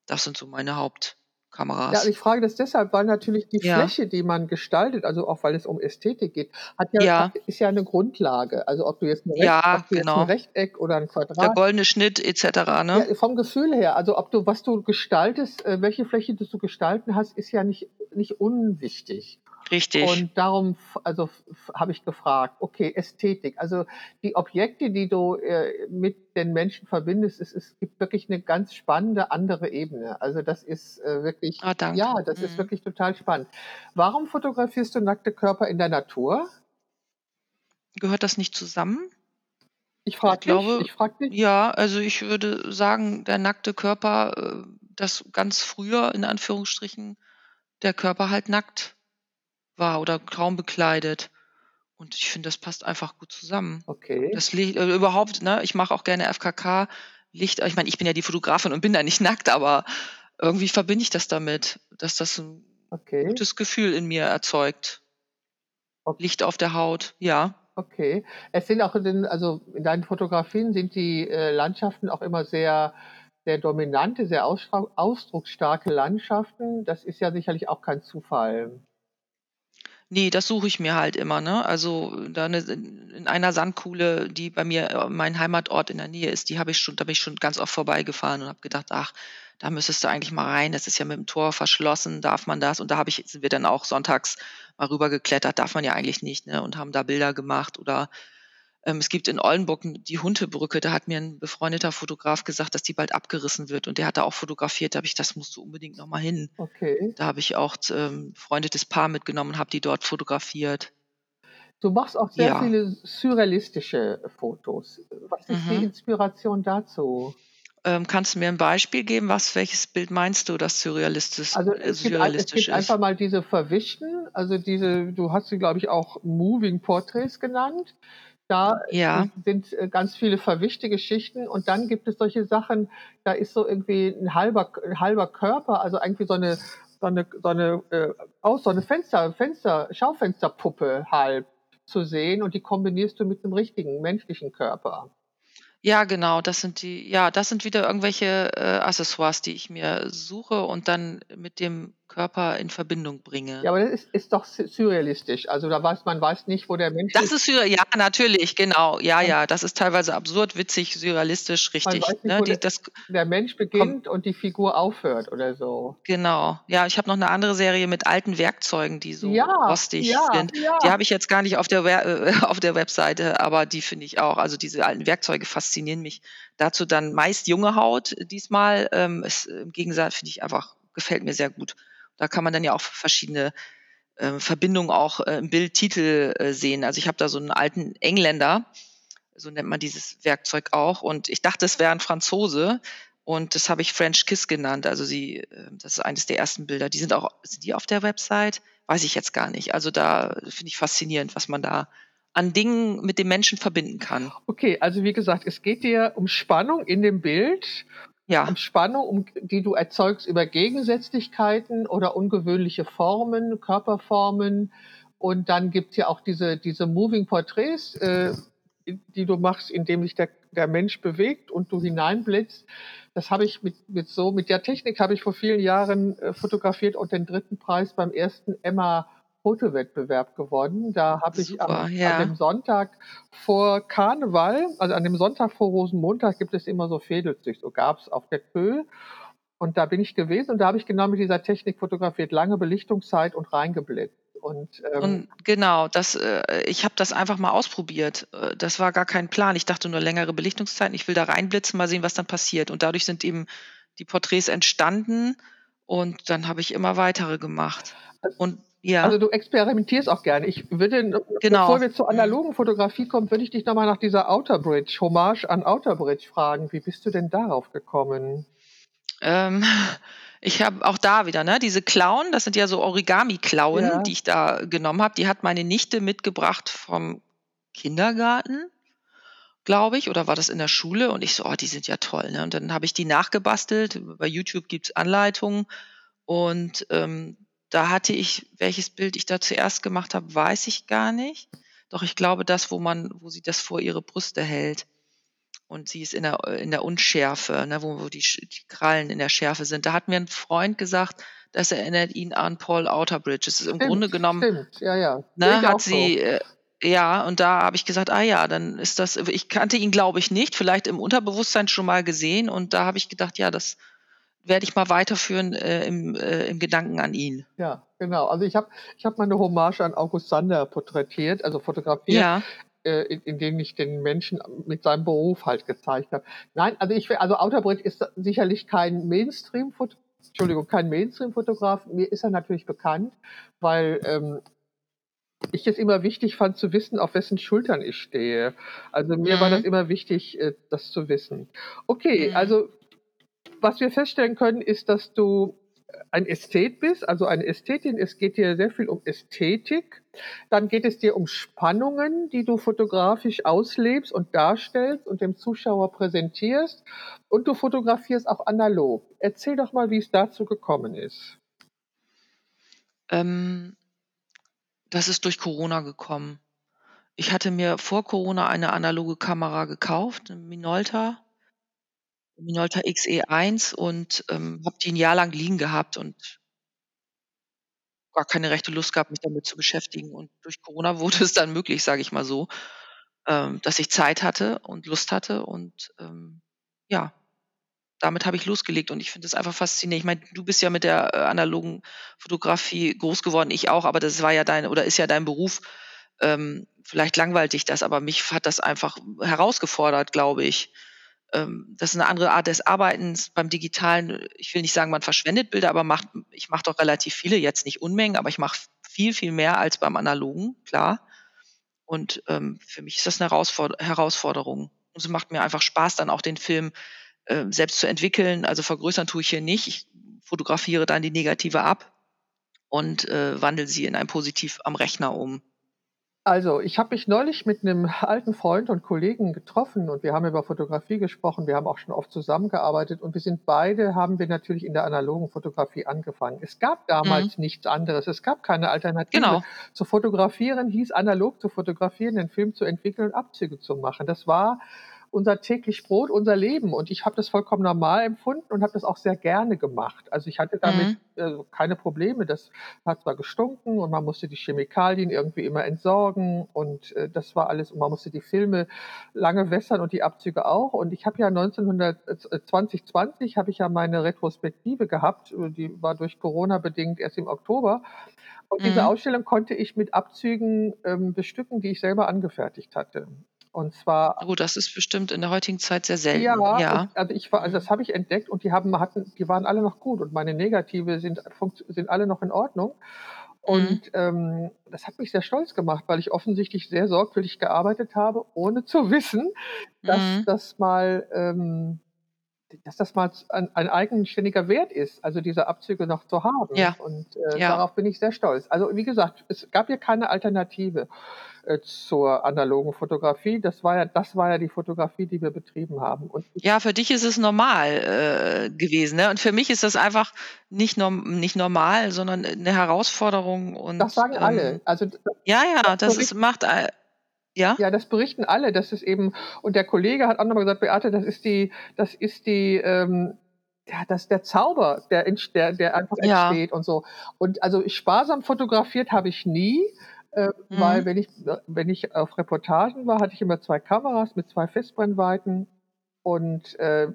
Das sind so meine Haupt, Kameras. Ja, ich frage das deshalb, weil natürlich die ja. Fläche, die man gestaltet, also auch weil es um Ästhetik geht, hat ja, ja. ist ja eine Grundlage. Also ob du jetzt ein, Recht, ja, du genau. ein Rechteck oder ein Quadrat. Der goldene Schnitt etc. Ne? Ja, vom Gefühl her, also ob du was du gestaltest, äh, welche Fläche du zu gestalten hast, ist ja nicht nicht unwichtig. Richtig. Und darum, also habe ich gefragt, okay, Ästhetik. Also die Objekte, die du äh, mit den Menschen verbindest, es, es gibt wirklich eine ganz spannende andere Ebene. Also das ist äh, wirklich, oh, ja, das mhm. ist wirklich total spannend. Warum fotografierst du nackte Körper in der Natur? Gehört das nicht zusammen? Ich frage dich. Ich frag dich. Ja, also ich würde sagen, der nackte Körper, äh, das ganz früher in Anführungsstrichen, der Körper halt nackt war oder kaum bekleidet. Und ich finde, das passt einfach gut zusammen. Okay. Das Licht, äh, überhaupt, ne, ich mache auch gerne FKK, Licht, ich meine, ich bin ja die Fotografin und bin da nicht nackt, aber irgendwie verbinde ich das damit, dass das ein okay. gutes Gefühl in mir erzeugt. Okay. Licht auf der Haut, ja. Okay. Es sind auch in den, also in deinen Fotografien sind die äh, Landschaften auch immer sehr, sehr dominante, sehr ausdrucksstarke Landschaften. Das ist ja sicherlich auch kein Zufall. Nee, das suche ich mir halt immer, ne? Also da 'ne in einer Sandkuhle, die bei mir, äh, mein Heimatort in der Nähe ist, die habe ich schon da bin ich schon ganz oft vorbeigefahren und habe gedacht: „Ach, da müsstest du eigentlich mal rein. Das ist ja mit dem Tor verschlossen. Darf man das?“ Und da habe ich sind wir dann auch sonntags mal rübergeklettert. Darf man ja eigentlich nicht, ne? Und haben da Bilder gemacht oder es gibt in Oldenburg die Huntebrücke, da hat mir ein befreundeter Fotograf gesagt, dass die bald abgerissen wird. Und der hat da auch fotografiert. Da habe ich, das musst du unbedingt nochmal hin. Okay. Da habe ich auch ähm, befreundetes Paar mitgenommen und habe die dort fotografiert. Du machst auch sehr ja. viele surrealistische Fotos. Was ist mhm. die Inspiration dazu? Ähm, kannst du mir ein Beispiel geben? Was, welches Bild meinst du, das surrealistisch, Also äh, es gibt, ein, es surrealistisch gibt einfach ist? mal diese Verwischten, also diese, du hast sie, glaube ich, auch Moving Portraits genannt. Da Ja, sind äh, ganz viele verwischte Geschichten und dann gibt es solche Sachen, da ist so irgendwie ein halber, ein halber Körper, also irgendwie so eine, so eine, so eine, äh, so eine Fenster, Fenster, Schaufensterpuppe halb zu sehen und die kombinierst du mit einem richtigen menschlichen Körper. ja, genau. Das sind die, ja, das sind wieder irgendwelche äh, Accessoires, die ich mir suche und dann mit dem Körper in Verbindung bringe. Ja, aber das ist, ist doch surrealistisch. Also da weiß man weiß nicht, wo der Mensch Das ist. ist surreal, ja, natürlich, genau. Ja, ja, das ist teilweise absurd, witzig, surrealistisch, man richtig. weiß nicht, Ne? wo Die, der, das der Mensch kommt, beginnt und die Figur aufhört oder so. genau. Ja, ich habe noch eine andere Serie mit alten Werkzeugen, die so Ja, rostig ja, sind. Die ja. habe ich jetzt gar nicht auf der, We äh, auf der Webseite, aber die finde ich auch. Also diese alten Werkzeuge faszinieren mich. Dazu dann meist junge Haut diesmal. Ähm, ist, Im Gegensatz finde ich einfach, gefällt mir sehr gut. Da kann man dann ja auch verschiedene äh, Verbindungen auch äh, im Bildtitel äh, sehen. Also ich habe da so einen alten Engländer, so nennt man dieses Werkzeug auch. Und ich dachte, es wäre ein Franzose. Und das habe ich French Kiss genannt. Also sie, äh, das ist eines der ersten Bilder. Die sind auch, sind die auf der Website? Weiß ich jetzt gar nicht. Also da finde ich faszinierend, was man da an Dingen mit dem Menschen verbinden kann. Okay, also wie gesagt, es geht dir um Spannung in dem Bild, Ja, um Spannung, um, die du erzeugst über Gegensätzlichkeiten oder ungewöhnliche Formen, Körperformen. Und dann gibt es ja auch diese, diese Moving Portraits, äh, die du machst, indem sich der, der Mensch bewegt und du hineinblitzt. Das habe ich mit, mit so, mit der Technik habe ich vor vielen Jahren äh, fotografiert und den dritten Preis beim ersten Emma Fotowettbewerb gewonnen. Da habe ich am, super, an ja. dem Sonntag vor Karneval, also an dem Sonntag vor Rosenmontag gibt es immer so Fädelzücht, so gab es auf der Kö. Und da bin ich gewesen und da habe ich genau mit dieser Technik fotografiert, lange Belichtungszeit und reingeblitzt. Und ähm, Und genau, das, äh, ich habe das einfach mal ausprobiert. Äh, Das war gar kein Plan. Ich dachte nur längere Belichtungszeiten. Ich will da reinblitzen, mal sehen, was dann passiert. Und dadurch sind eben die Porträts entstanden. Und dann habe ich immer weitere gemacht. Und ja, also du experimentierst auch gerne. Ich würde, bevor genau. wir zur Mhm. analogen Fotografie kommen, würde ich dich nochmal nach dieser Outer Bridge, Hommage an Outer Bridge fragen. Wie bist du denn darauf gekommen? Ähm, ich habe auch da wieder, ne, diese Klauen, das sind ja so Origami-Klauen, Ja. die ich da genommen habe. Die hat meine Nichte mitgebracht vom Kindergarten, glaube ich, oder war das in der Schule? Und ich so, oh, die sind ja toll. Ne? Und dann habe ich die nachgebastelt. Bei YouTube gibt's Anleitungen. Und ähm, da hatte ich, welches Bild ich da zuerst gemacht habe, weiß ich gar nicht. Doch ich glaube, das, wo man, wo sie das vor ihre Brüste hält. Und sie ist in der, in der Unschärfe, ne, wo, wo die, die Krallen in der Schärfe sind. Da hat mir ein Freund gesagt, das erinnert ihn an Paul Outerbridge. Es ist im Grunde Stimmt, genommen, stimmt, ja, ja. Ne, hat so. sie, äh, ja, und da habe ich gesagt, ah ja, dann ist das, ich kannte ihn, glaube ich, nicht, vielleicht im Unterbewusstsein schon mal gesehen. Und da habe ich gedacht, ja, das werde ich mal weiterführen äh, im, äh, im Gedanken an ihn. Ja, genau. Also ich habe ich hab mal eine Hommage an August Sander porträtiert, also fotografiert, Ja, äh, in, in dem ich den Menschen mit seinem Beruf halt gezeigt habe. Nein, also ich also Outerbridge ist sicherlich kein Mainstream -Fot Entschuldigung, kein Mainstream-Fotograf. Mir ist er natürlich bekannt, weil ähm, ich es immer wichtig fand zu wissen, auf wessen Schultern ich stehe. Also mir war das Mhm. immer wichtig, äh, das zu wissen. Okay, Mhm. also was wir feststellen können, ist, dass du ein Ästhet bist, also eine Ästhetin. Es geht dir sehr viel um Ästhetik. Dann geht es dir um Spannungen, die du fotografisch auslebst und darstellst und dem Zuschauer präsentierst. Und du fotografierst auch analog. Erzähl doch mal, wie es dazu gekommen ist. ähm, das ist durch Corona gekommen. Ich hatte mir vor Corona eine analoge Kamera gekauft, eine Minolta, Minolta XE1 und ähm, habe die ein Jahr lang liegen gehabt und gar keine rechte Lust gehabt, mich damit zu beschäftigen. Und durch Corona *laughs* wurde es dann möglich, sage ich mal so, ähm, dass ich Zeit hatte und Lust hatte. Und ähm, ja, damit habe ich losgelegt. Und ich finde es einfach faszinierend. Ich meine, du bist ja mit der äh, analogen Fotografie groß geworden, ich auch, aber das war ja dein oder ist ja dein Beruf. Ähm, vielleicht langweilt dich das, aber mich hat das einfach herausgefordert, glaube ich. Ähm, das ist eine andere Art des Arbeitens beim Digitalen. Ich will nicht sagen, man verschwendet Bilder, aber macht, ich mache doch relativ viele, jetzt nicht Unmengen, aber ich mache viel, viel mehr als beim Analogen, klar. Und ähm, für mich ist das eine Herausfor Herausforderung. Und es macht mir einfach Spaß, dann auch den Film äh, selbst zu entwickeln. Also vergrößern tue ich hier nicht. Ich fotografiere dann die Negative ab und äh, wandle sie in ein Positiv am Rechner um. Also, ich habe mich neulich mit einem alten Freund und Kollegen getroffen und wir haben über Fotografie gesprochen. Wir haben auch schon oft zusammengearbeitet und wir sind beide haben wir natürlich in der analogen Fotografie angefangen. Es gab damals Mhm. nichts anderes. Es gab keine Alternative. Genau. Zu fotografieren hieß analog zu fotografieren, den Film zu entwickeln und Abzüge zu machen. Das war unser täglich Brot, unser Leben. Und ich habe das vollkommen normal empfunden und habe das auch sehr gerne gemacht. Also ich hatte damit Mhm. äh, keine Probleme. Das hat zwar gestunken und man musste die Chemikalien irgendwie immer entsorgen und äh, das war alles und man musste die Filme lange wässern und die Abzüge auch. Und ich habe ja 1900, äh, 2020 habe ich ja meine Retrospektive gehabt. Äh, Die war durch Corona bedingt erst im Oktober. Und diese Mhm. Ausstellung konnte ich mit Abzügen ähm, bestücken, die ich selber angefertigt hatte. Und zwar Gut, das ist bestimmt in der heutigen Zeit sehr selten. ja, Ja. also ich war, also das habe ich entdeckt und die haben hatten, die waren alle noch gut und meine Negative sind sind alle noch in Ordnung. Und ähm, das hat mich sehr stolz gemacht, weil ich offensichtlich sehr sorgfältig gearbeitet habe, ohne zu *laughs* wissen, dass Mhm. das mal ähm, dass das mal ein, ein eigenständiger Wert ist, also diese Abzüge noch zu haben. Ja. Und äh, Ja. darauf bin ich sehr stolz. Also wie gesagt, es gab ja keine Alternative äh, zur analogen Fotografie. Das war ja, das war ja die Fotografie, die wir betrieben haben. Und Ja, für dich ist es normal äh, gewesen, ne? Und für mich ist das einfach nicht, norm nicht normal, sondern eine Herausforderung und das sagen ähm, alle. Also Ja, ja, Das das ist, macht äh, ja. Ja, das berichten alle. Das ist eben, und der Kollege hat auch nochmal gesagt, Beate, das ist die, das ist die, ähm, ja, das der Zauber, der, der, der einfach Ja. entsteht und so. Und also sparsam fotografiert habe ich nie, äh, Mhm. weil wenn ich, wenn ich auf Reportagen war, hatte ich immer zwei Kameras mit zwei Festbrennweiten und äh,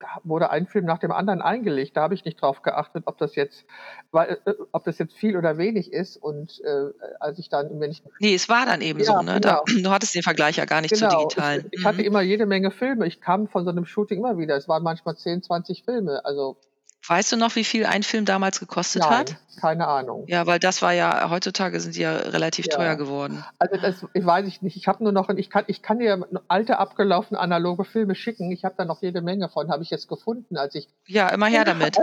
da wurde ein Film nach dem anderen eingelegt. Da habe ich nicht drauf geachtet, ob das jetzt, weil, äh, ob das jetzt viel oder wenig ist. Und äh, als ich dann, wenn ich Nee, es war dann eben Ja, so, ne? Da, genau. *clears throat* du hattest den Vergleich ja gar nicht Genau, digitalen. ich, ich hatte Mhm. immer jede Menge Filme. Ich kam von so einem Shooting immer wieder. Es waren manchmal 10, 20 Filme. Also Weißt du noch, wie viel ein Film damals gekostet nein, hat? keine Ahnung. Ja, weil das war ja, heutzutage sind die ja relativ Ja. teuer geworden. Also das ich weiß ich nicht. Ich habe nur noch, ich kann, ich kann dir alte abgelaufene analoge Filme schicken. Ich habe da noch jede Menge von. Habe ich jetzt gefunden, als ich Ja, immer her damit.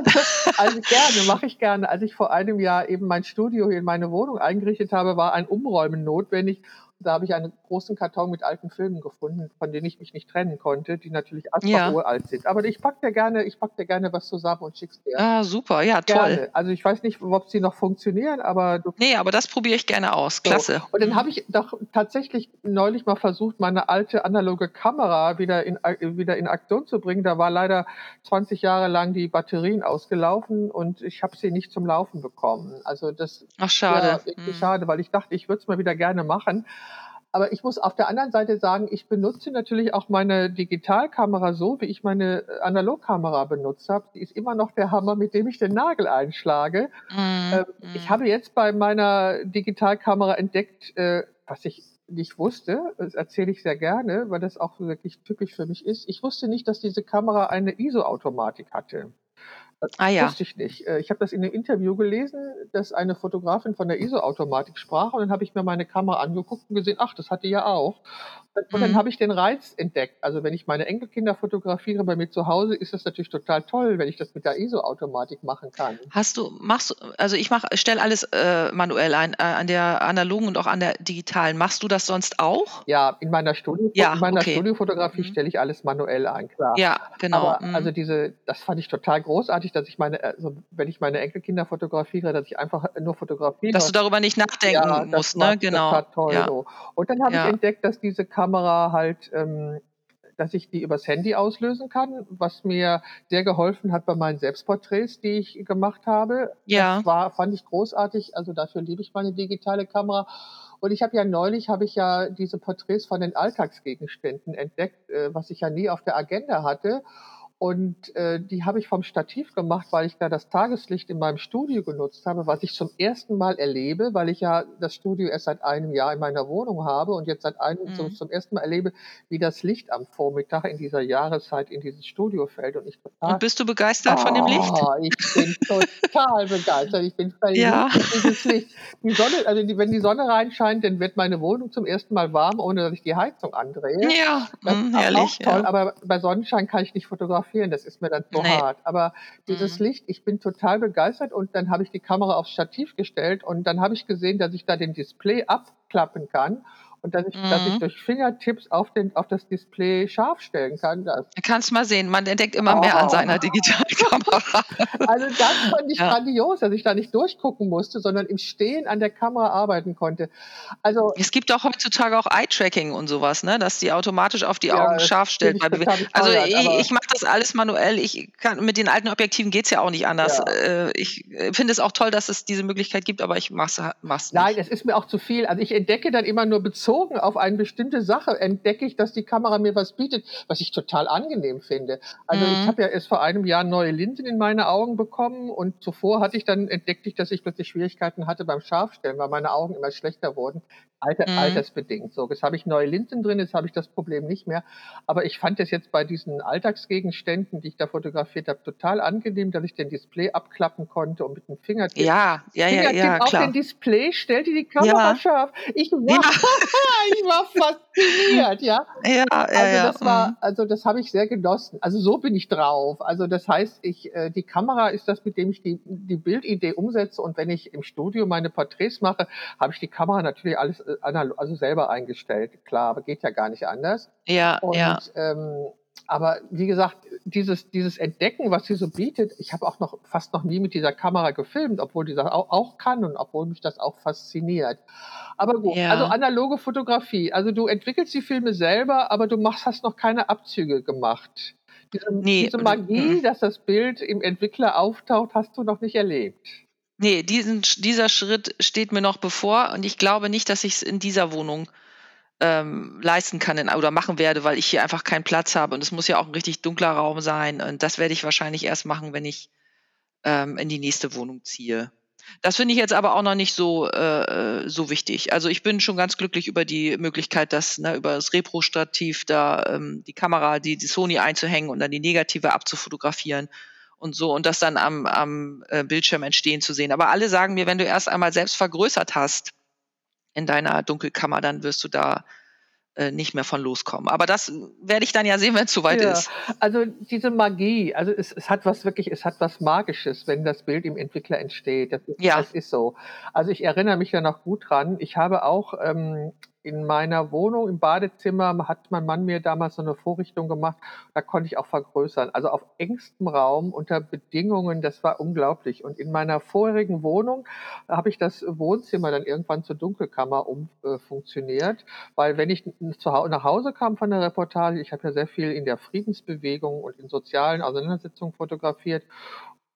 Also *laughs* gerne, mache ich gerne. Als ich vor einem Jahr eben mein Studio hier in meine Wohnung eingerichtet habe, war ein Umräumen notwendig. Da habe ich einen großen Karton mit alten Filmen gefunden, von denen ich mich nicht trennen konnte, die natürlich einfach Ja. uralt sind. Aber ich pack dir gerne, ich pack dir gerne was zusammen und schick's dir. Ah, super, ja, toll. Gerne. Also ich weiß nicht, ob sie noch funktionieren, aber du Nee, aber das probiere ich gerne aus. Klasse. und dann habe ich doch tatsächlich neulich mal versucht, meine alte analoge Kamera wieder in, äh, wieder in Aktion zu bringen. Da war leider 20 Jahre lang die Batterien ausgelaufen und ich habe sie nicht zum Laufen bekommen. Also das Ach, ja, schade. wirklich Hm. schade, weil ich dachte, ich würde es mal wieder gerne machen. Aber ich muss auf der anderen Seite sagen, ich benutze natürlich auch meine Digitalkamera so, wie ich meine äh, Analogkamera benutzt habe. Die ist immer noch der Hammer, mit dem ich den Nagel einschlage. Mhm. Ähm, Ich habe jetzt bei meiner Digitalkamera entdeckt, äh, was ich nicht wusste, das erzähle ich sehr gerne, weil das auch wirklich typisch für mich ist. Ich wusste nicht, dass diese Kamera eine ISO-Automatik hatte. Das Ah ja. wusste ich nicht. Äh, Ich habe das in einem Interview gelesen, dass eine Fotografin von der ISO-Automatik sprach und dann habe ich mir meine Kamera angeguckt und gesehen, ach, das hat die ja auch. Und dann Mhm. habe ich den Reiz entdeckt. Also wenn ich meine Enkelkinder fotografiere bei mir zu Hause, ist das natürlich total toll, wenn ich das mit der ISO-Automatik machen kann. Hast du, machst du, also ich mach, stelle alles äh, manuell ein, äh, an der analogen und auch an der digitalen. Machst du das sonst auch? Ja, in meiner, Studio, Ja, in meiner okay. Studiofotografie Mhm. stelle ich alles manuell ein, klar. Ja, genau. Aber mhm. also diese, das fand ich total großartig, dass ich meine, also wenn ich meine Enkelkinder fotografiere, dass ich einfach nur fotografiere. Dass du darüber nicht nachdenken ja, musst, ne? Genau. Toll. ja. So. Und dann habe Ja. ich entdeckt, dass diese Kamera halt, ähm, dass ich die übers Handy auslösen kann, was mir sehr geholfen hat bei meinen Selbstporträts, die ich gemacht habe. Ja. Das war, fand ich großartig. Also dafür liebe ich meine digitale Kamera. Und ich habe ja neulich, habe ich ja diese Porträts von den Alltagsgegenständen entdeckt, äh, was ich ja nie auf der Agenda hatte. Und äh, die habe ich vom Stativ gemacht, weil ich da das Tageslicht in meinem Studio genutzt habe, was ich zum ersten Mal erlebe, weil ich ja das Studio erst seit einem Jahr in meiner Wohnung habe und jetzt seit einem Mhm. zum, zum ersten Mal erlebe, wie das Licht am Vormittag in dieser Jahreszeit in dieses Studio fällt. Und ich total Und bist du begeistert von dem Licht? Oh, ich bin total begeistert. Ich bin verliebt Ja. dieses Licht. Die Sonne, also die, wenn die Sonne reinscheint, dann wird meine Wohnung zum ersten Mal warm, ohne dass ich die Heizung andrehe. Ja, Das mm, ist auch herrlich. toll, Ja. aber bei Sonnenschein kann ich nicht fotografieren. Fotografieren, das ist mir dann zu Nee. hart. Aber dieses Mhm. Licht, ich bin total begeistert und dann habe ich die Kamera aufs Stativ gestellt und dann habe ich gesehen, dass ich da den Display abklappen kann und dass ich, dass ich Mhm. durch Fingertips auf, den, auf das Display scharf stellen kann. Das, Du kannst mal sehen, man entdeckt immer mehr an Oh. seiner Digitalkamera. *laughs* also das fand ich Ja. grandios, dass ich da nicht durchgucken musste, sondern im Stehen an der Kamera arbeiten konnte. Also Es gibt auch heutzutage auch Eye-Tracking und sowas, ne, dass die automatisch auf die Ja, Augen scharf stellt. finde ich Also ich, ich mache das alles manuell. Ich kann, mit den alten Objektiven geht's ja auch nicht anders. Ja. Äh, Ich äh, finde es auch toll, dass es diese Möglichkeit gibt, aber ich mach's, mach's nicht. Nein, es ist mir auch zu viel. Also ich entdecke dann immer nur bezogen auf eine bestimmte Sache, entdecke ich, dass die Kamera mir was bietet, was ich total angenehm finde. Also Mhm. ich habe ja erst vor einem Jahr neue Linsen in meine Augen bekommen und zuvor hatte ich dann entdeckt, ich, dass ich plötzlich Schwierigkeiten hatte beim Scharfstellen, weil meine Augen immer schlechter wurden, Alter, Mhm. altersbedingt. So, jetzt habe ich neue Linsen drin, jetzt habe ich das Problem nicht mehr. Aber ich fand es jetzt bei diesen Alltagsgegenständen, die ich da fotografiert habe, total angenehm, dass ich den Display abklappen konnte und mit dem Finger Ja, ja, ja, Fingertipp ja, auf klar. den Display, stellte die Kamera Ja. scharf. Ich war, Ja. *laughs* ich war fasziniert, ja. Ja, ja, Also ja. das war, mhm. also das habe ich sehr genossen. Also so bin ich drauf. Also das heißt, ich, äh, die Kamera ist das, mit dem ich die, die Bildidee umsetze. Und wenn ich im Studio meine Porträts mache, habe ich die Kamera natürlich alles also selber eingestellt. Klar, aber geht ja gar nicht anders. ja, Und ja. ähm, aber wie gesagt, dieses, dieses Entdecken, was sie so bietet, ich habe auch noch fast noch nie mit dieser Kamera gefilmt, obwohl die das auch, auch kann und obwohl mich das auch fasziniert. Aber gut, Ja. also analoge Fotografie. Also du entwickelst die Filme selber, aber du machst, hast noch keine Abzüge gemacht. Diese, Nee, diese Magie, mhm. dass das Bild im Entwickler auftaucht, hast du noch nicht erlebt. Nee, diesen, dieser Schritt steht mir noch bevor und ich glaube nicht, dass ich es in dieser Wohnung ähm, leisten kann in, oder machen werde, weil ich hier einfach keinen Platz habe und es muss ja auch ein richtig dunkler Raum sein und das werde ich wahrscheinlich erst machen, wenn ich ähm, in die nächste Wohnung ziehe. Das finde ich jetzt aber auch noch nicht so, äh, so wichtig. Also ich bin schon ganz glücklich über die Möglichkeit, das ne, über das Repro-Stativ da ähm, die Kamera, die, die Sony einzuhängen und dann die Negative abzufotografieren und so und das dann am, am äh, Bildschirm entstehen zu sehen. Aber alle sagen mir, wenn du erst einmal selbst vergrößert hast in deiner Dunkelkammer, dann wirst du da äh, nicht mehr von loskommen. Aber das werde ich dann ja sehen, wenn es soweit Ja. ist. Also diese Magie, also es, es hat was wirklich, es hat was Magisches, wenn das Bild im Entwickler entsteht. Das ist, Ja. das ist so. Also ich erinnere mich da noch gut dran. Ich habe auch ähm, in meiner Wohnung im Badezimmer hat mein Mann mir damals so eine Vorrichtung gemacht. Da konnte ich auch vergrößern. Also auf engstem Raum unter Bedingungen, das war unglaublich. Und in meiner vorherigen Wohnung habe ich das Wohnzimmer dann irgendwann zur Dunkelkammer umfunktioniert, weil wenn ich zu nach Hause kam von der Reportage, ich habe ja sehr viel in der Friedensbewegung und in sozialen Auseinandersetzungen fotografiert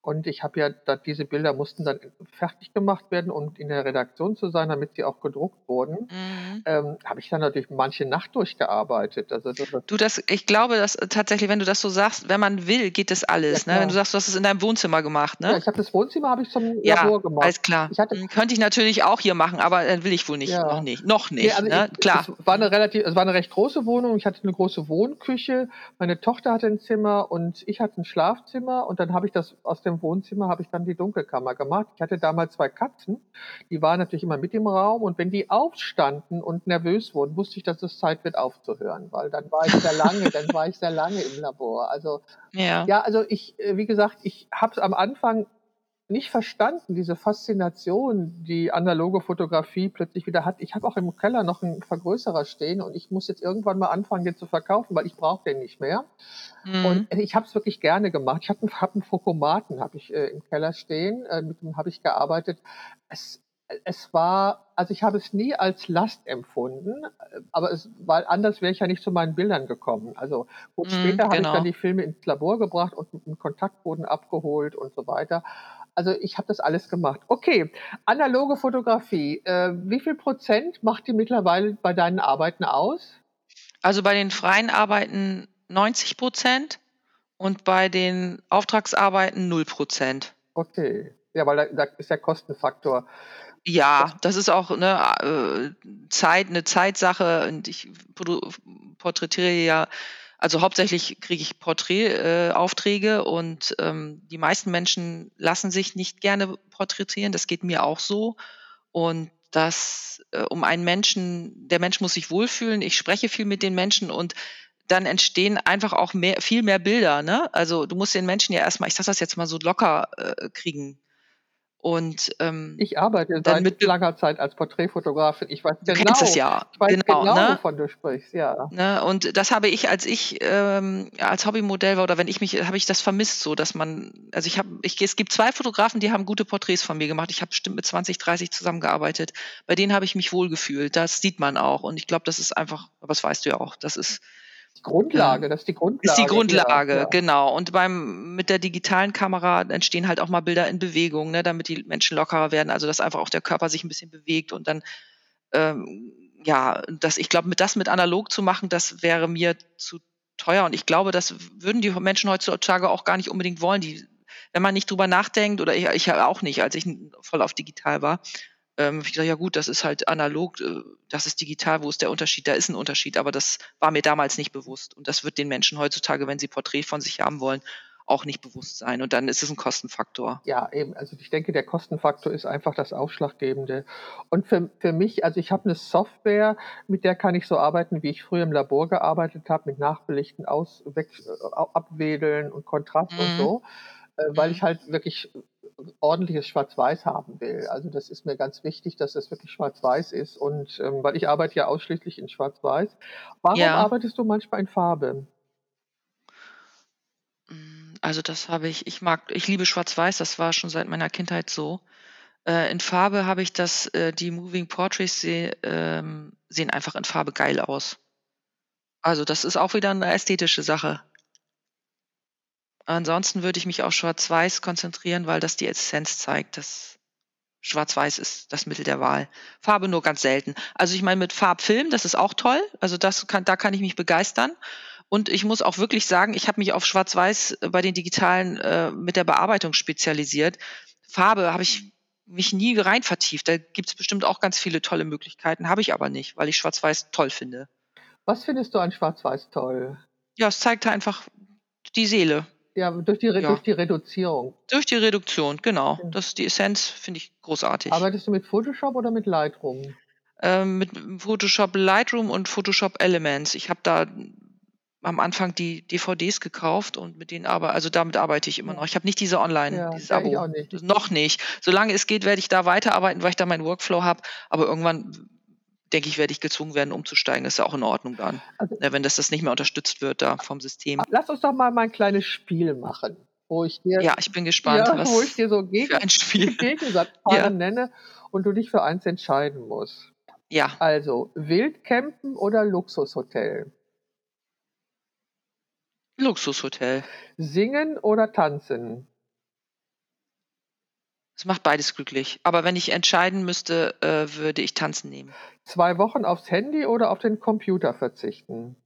und ich habe ja, da, diese Bilder mussten dann fertig gemacht werden, um in der Redaktion zu sein, damit sie auch gedruckt wurden. Mhm. Ähm, habe ich dann natürlich manche Nacht durchgearbeitet. Also das, Du, das, ich glaube, dass äh, tatsächlich, wenn du das so sagst, wenn man will, geht das alles. Ja, ne? Wenn du sagst, du hast es in deinem Wohnzimmer gemacht, ja, ne? ich habe das Wohnzimmer habe ich zum Ja, Labor gemacht. alles klar. Ich hatte- Hm, Könnte ich natürlich auch hier machen, aber äh, will ich wohl nicht. Ja. Noch nicht. Noch nicht. Also ne? ich, Klar. Es war eine relativ, es war eine recht große Wohnung. Ich hatte eine große Wohnküche. Meine Tochter hatte ein Zimmer und ich hatte ein Schlafzimmer. Und dann habe ich das aus dem Wohnzimmer habe ich dann die Dunkelkammer gemacht. Ich hatte damals zwei Katzen. Die waren natürlich immer mit im Raum. Und wenn die aufstanden und nervös wurden, wusste ich, dass es Zeit wird aufzuhören, weil dann war ich sehr lange, dann war ich sehr lange im Labor. Also Ja. ja, also ich, äh, wie gesagt, ich habe es am Anfang nicht verstanden, diese Faszination, die analoge Fotografie plötzlich wieder hat. Ich habe auch im Keller noch einen Vergrößerer stehen und ich muss jetzt irgendwann mal anfangen, den zu verkaufen, weil ich brauche den nicht mehr. Mhm. Und ich habe es wirklich gerne gemacht. Ich habe einen, hab einen Fokomaten hab ich äh, im Keller stehen, äh, mit dem habe ich gearbeitet. Es, es war, also ich habe es nie als Last empfunden, äh, aber es, weil anders wäre ich ja nicht zu meinen Bildern gekommen. Also gut, Mhm, später habe ich genau. dann die Filme ins Labor gebracht und einen Kontaktboden abgeholt und so weiter. Also ich habe das alles gemacht. Okay, analoge Fotografie. Äh, wie viel Prozent macht die mittlerweile bei deinen Arbeiten aus? Also bei den freien Arbeiten 90 Prozent und bei den Auftragsarbeiten 0 Prozent. Okay. Ja, weil da, da ist der Kostenfaktor. Ja, das ist auch ne, äh, Zeit, eine Zeitsache und ich porträtiere ja, also hauptsächlich kriege ich Porträtaufträge äh, und ähm, die meisten Menschen lassen sich nicht gerne porträtieren, das geht mir auch so. Und das, äh, um einen Menschen, der Mensch muss sich wohlfühlen, ich spreche viel mit den Menschen und dann entstehen einfach auch mehr, viel mehr Bilder. Ne? Also du musst den Menschen ja erstmal, ich sag das jetzt mal so locker äh, kriegen. Und ähm, ich arbeite seit mit, langer Zeit als Porträtfotografin. Ich weiß genau, du kennst es ja. Ich weiß genau, genau ne? wovon du sprichst, ja. Ne? Und das habe ich, als ich ähm, als Hobbymodell war oder wenn ich mich, habe ich das vermisst, so dass man, also ich habe, ich, es gibt zwei Fotografen, die haben gute Porträts von mir gemacht. Ich habe bestimmt mit 20, 30 zusammengearbeitet. Bei denen habe ich mich wohlgefühlt. Das sieht man auch. Und ich glaube, das ist einfach, aber das weißt du ja auch, das ist Grundlage, das ist die Grundlage. Ist die Grundlage, ja, genau. Und beim mit der digitalen Kamera entstehen halt auch mal Bilder in Bewegung, ne, damit die Menschen lockerer werden, also dass einfach auch der Körper sich ein bisschen bewegt und dann ähm, ja, dass ich glaube, mit das mit analog zu machen, das wäre mir zu teuer und ich glaube, das würden die Menschen heutzutage auch gar nicht unbedingt wollen. Die, wenn man nicht drüber nachdenkt oder ich, ich auch nicht, als ich voll auf digital war, ähm, ich gesagt, ja gut, das ist halt analog, äh, das ist digital, wo ist der Unterschied? Da ist ein Unterschied, aber das war mir damals nicht bewusst. Und das wird den Menschen heutzutage, wenn sie Porträt von sich haben wollen, auch nicht bewusst sein. Und dann ist es ein Kostenfaktor. Ja, eben. Also ich denke, der Kostenfaktor ist einfach das Ausschlaggebende. Und für, für mich, also ich habe eine Software, mit der kann ich so arbeiten, wie ich früher im Labor gearbeitet habe, mit Nachbelichten, aus, weg, abwedeln und Kontrast mhm. und so, äh, weil ich mhm. halt wirklich ordentliches Schwarz-Weiß haben will. Also das ist mir ganz wichtig, dass das wirklich Schwarz-Weiß ist. Und ähm, weil ich arbeite ja ausschließlich in Schwarz-Weiß. Warum ja. arbeitest du manchmal in Farbe? Also das habe ich, ich mag, ich liebe Schwarz-Weiß, das war schon seit meiner Kindheit so. Äh, in Farbe habe ich das, äh, die Moving Portraits seh, ähm, sehen einfach in Farbe geil aus. Also das ist auch wieder eine ästhetische Sache. Ansonsten würde ich mich auf Schwarz-Weiß konzentrieren, weil das die Essenz zeigt. Das Schwarz-Weiß ist das Mittel der Wahl. Farbe nur ganz selten. Also ich meine mit Farbfilm, das ist auch toll. Also das kann, da kann ich mich begeistern. Und ich muss auch wirklich sagen, ich habe mich auf Schwarz-Weiß bei den digitalen äh, mit der Bearbeitung spezialisiert. Farbe habe ich mich nie rein vertieft. Da gibt es bestimmt auch ganz viele tolle Möglichkeiten, habe ich aber nicht, weil ich Schwarz-Weiß toll finde. Was findest du an Schwarz-Weiß toll? Ja, es zeigt einfach die Seele. Ja, durch die, ja. durch die Reduzierung. Durch die Reduktion, genau. Das ist die Essenz, finde ich großartig. Arbeitest du mit Photoshop oder mit Lightroom? Ähm, mit Photoshop Lightroom und Photoshop Elements. Ich habe da am Anfang die DVDs gekauft und mit denen aber, also damit arbeite ich immer noch. Ich habe nicht diese Online, ja, dieses Abo. Ich auch nicht. Noch nicht. Solange es geht, werde ich da weiterarbeiten, weil ich da meinen Workflow habe. Aber irgendwann denke ich, werde ich gezwungen werden, umzusteigen. Das ist ja auch in Ordnung dann. Also, ja, wenn das, das nicht mehr unterstützt wird da vom System. Lass uns doch mal mein kleines Spiel machen. Wo ich dir, ja, ich bin gespannt, ja, wo ich dir so gegen, für ein Spiel. Gegensatzpaare ja. nenne und du dich für eins entscheiden musst. Ja. Also, Wildcampen oder Luxushotel? Luxushotel. Singen oder tanzen? Es macht beides glücklich. Aber wenn ich entscheiden müsste, äh, würde ich tanzen nehmen. Zwei Wochen aufs Handy oder auf den Computer verzichten?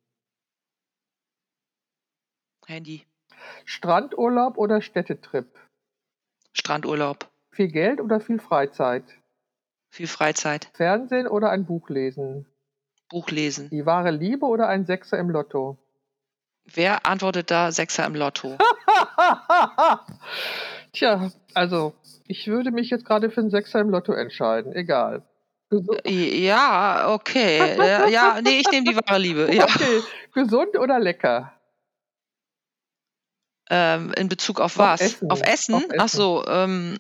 Handy. Strandurlaub oder Städtetrip? Strandurlaub. Viel Geld oder viel Freizeit? Viel Freizeit. Fernsehen oder ein Buch lesen? Buch lesen. Die wahre Liebe oder ein Sechser im Lotto? Wer antwortet da Sechser im Lotto? *laughs* Tja, also ich würde mich jetzt gerade für einen Sechser im Lotto entscheiden. Egal. Gesund. Ja, okay. ja, nee, ich nehme die wahre Liebe. Ja. Okay. Gesund oder lecker? Ähm, in Bezug auf was? Auf Essen. Auf Essen? Auf Essen. Ach so, ähm,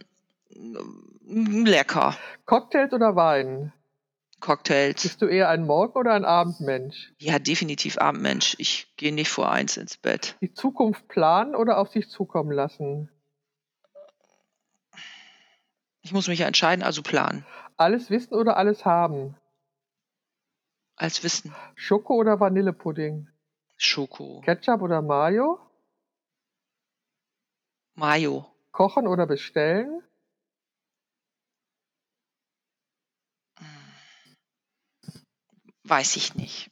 lecker. Cocktails oder Wein? Cocktails. Bist du eher ein Morgen- oder ein Abendmensch? Ja, definitiv Abendmensch. Ich gehe nicht vor eins ins Bett. Die Zukunft planen oder auf sich zukommen lassen? Ich muss mich ja entscheiden, also planen. Alles wissen oder alles haben? Als Wissen. Schoko oder Vanillepudding? Schoko. Ketchup oder Mayo? Mayo. Kochen oder bestellen? Weiß ich nicht.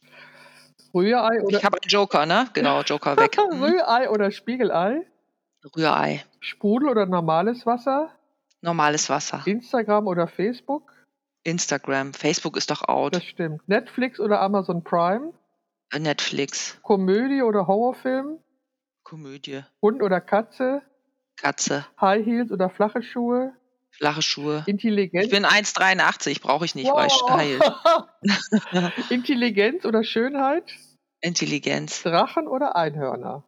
Rührei oder. Ich habe einen Joker, ne? Genau, Joker weg. *laughs* Mhm. Rührei oder Spiegelei? Rührei. Sprudel oder normales Wasser? Normales Wasser. Instagram oder Facebook? Instagram. Facebook ist doch out. Das stimmt. Netflix oder Amazon Prime? Äh, Netflix. Komödie oder Horrorfilm? Komödie. Hund oder Katze? Katze. High Heels oder flache Schuhe? Flache Schuhe. Intelligenz. Ich bin 1,83, brauche ich nicht, wow. weil ich. *laughs* Intelligenz oder Schönheit? Intelligenz. Drachen oder Einhörner?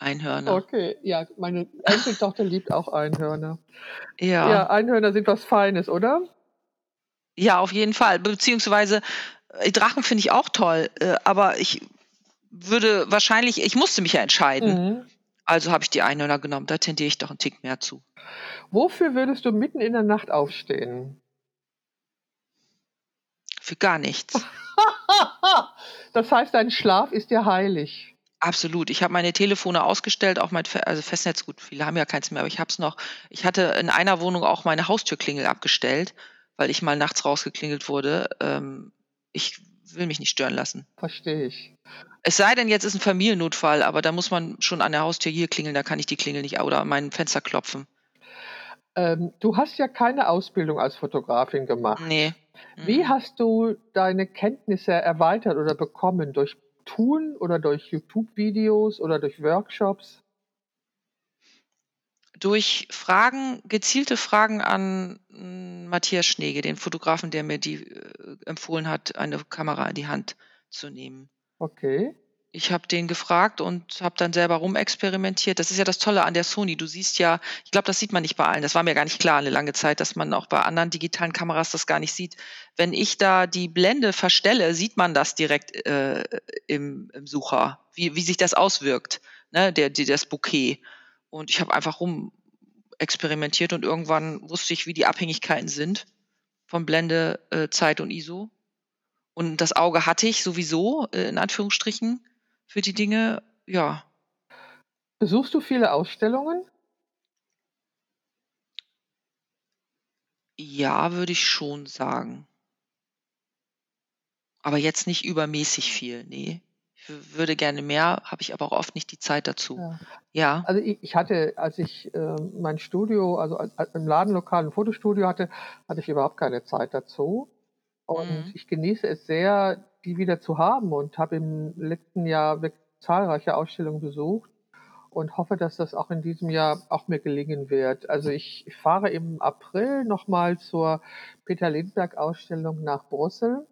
Einhörner. Okay, ja, meine Enkeltochter liebt auch Einhörner. Ja. Ja, Einhörner sind was Feines, oder? Ja, auf jeden Fall. Beziehungsweise äh, Drachen finde ich auch toll, äh, aber ich würde wahrscheinlich, ich musste mich ja entscheiden. Mhm. Also habe ich die Einhörner genommen. Da tendiere ich doch einen Tick mehr zu. Wofür würdest du mitten in der Nacht aufstehen? Für gar nichts. *laughs* das heißt, dein Schlaf ist dir heilig. Absolut. Ich habe meine Telefone ausgestellt, auch mein Fe also Festnetz, gut, viele haben ja keins mehr, aber ich habe es noch. Ich hatte in einer Wohnung auch meine Haustürklingel abgestellt, weil ich mal nachts rausgeklingelt wurde. Ähm, ich will mich nicht stören lassen. Verstehe ich. Es sei denn, jetzt ist ein Familiennotfall, aber da muss man schon an der Haustür hier klingeln, da kann ich die Klingel nicht oder an mein Fenster klopfen. Ähm, du hast ja keine Ausbildung als Fotografin gemacht. Nee. Wie Mhm. hast du deine Kenntnisse erweitert oder bekommen? Durch Tun oder durch YouTube-Videos oder durch Workshops? Durch Fragen, gezielte Fragen an mm, Matthias Schnege, den Fotografen, der mir die äh, empfohlen hat, eine Kamera in die Hand zu nehmen. Okay. Ich habe den gefragt und habe dann selber rumexperimentiert. Das ist ja das Tolle an der Sony. Du siehst ja, ich glaube, das sieht man nicht bei allen. Das war mir gar nicht klar eine lange Zeit, dass man auch bei anderen digitalen Kameras das gar nicht sieht. Wenn ich da die Blende verstelle, sieht man das direkt äh, im, im Sucher, wie, wie sich das auswirkt, ne, der, die, das Bouquet. Und ich habe einfach rum experimentiert und irgendwann wusste ich, wie die Abhängigkeiten sind von Blende, äh, Zeit und ISO. Und das Auge hatte ich sowieso, äh, in Anführungsstrichen, für die Dinge, ja. Besuchst du viele Ausstellungen? Ja, würde ich schon sagen. Aber jetzt nicht übermäßig viel, nee. Ich würde gerne mehr, habe ich aber auch oft nicht die Zeit dazu. Ja. Ja, Also ich, hatte, als ich äh, mein Studio, also als, als im Ladenlokal ein Fotostudio hatte, hatte ich überhaupt keine Zeit dazu. Und Mhm. ich genieße es sehr, die wieder zu haben und habe im letzten Jahr wirklich zahlreiche Ausstellungen besucht und hoffe, dass das auch in diesem Jahr auch mir gelingen wird. Also ich fahre im April nochmal zur Peter Lindbergh Ausstellung nach Brüssel.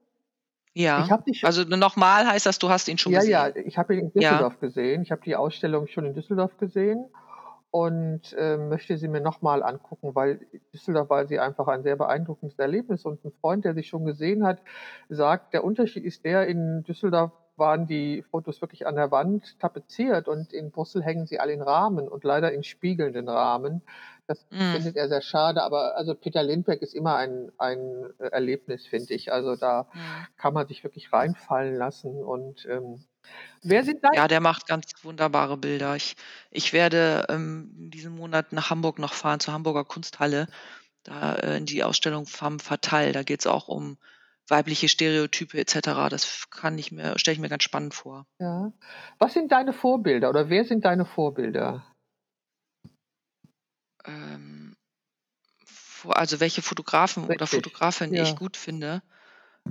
Ich ja. habe die schon, Also nochmal heißt das, du hast ihn schon ja, ja, gesehen. ich habe ihn in Ja. Düsseldorf gesehen. Ich habe die Ausstellung schon in Düsseldorf gesehen und äh, möchte sie mir nochmal angucken, weil Düsseldorf war sie einfach ein sehr beeindruckendes Erlebnis. Und ein Freund, der sie schon gesehen hat, sagt, der Unterschied ist der, in Düsseldorf waren die Fotos wirklich an der Wand tapeziert und in Brüssel hängen sie alle in Rahmen und leider in spiegelnden Rahmen. Das Mhm. findet er sehr schade, aber also Peter Lindbergh ist immer ein, ein äh, Erlebnis, finde ich. Also da Mhm. kann man sich wirklich reinfallen lassen und ähm, wer sind deine Ja, der macht ganz wunderbare Bilder. Ich, ich werde ähm, in diesem Monat nach Hamburg noch fahren, zur Hamburger Kunsthalle, da äh, in die Ausstellung Femme Fatale. Da geht es auch um weibliche Stereotype etc. Das kann ich mir, stelle ich mir ganz spannend vor. Ja. Was sind deine Vorbilder oder wer sind deine Vorbilder? Ähm, also welche Fotografen oder Richtig. Fotografin ich Ja. gut finde.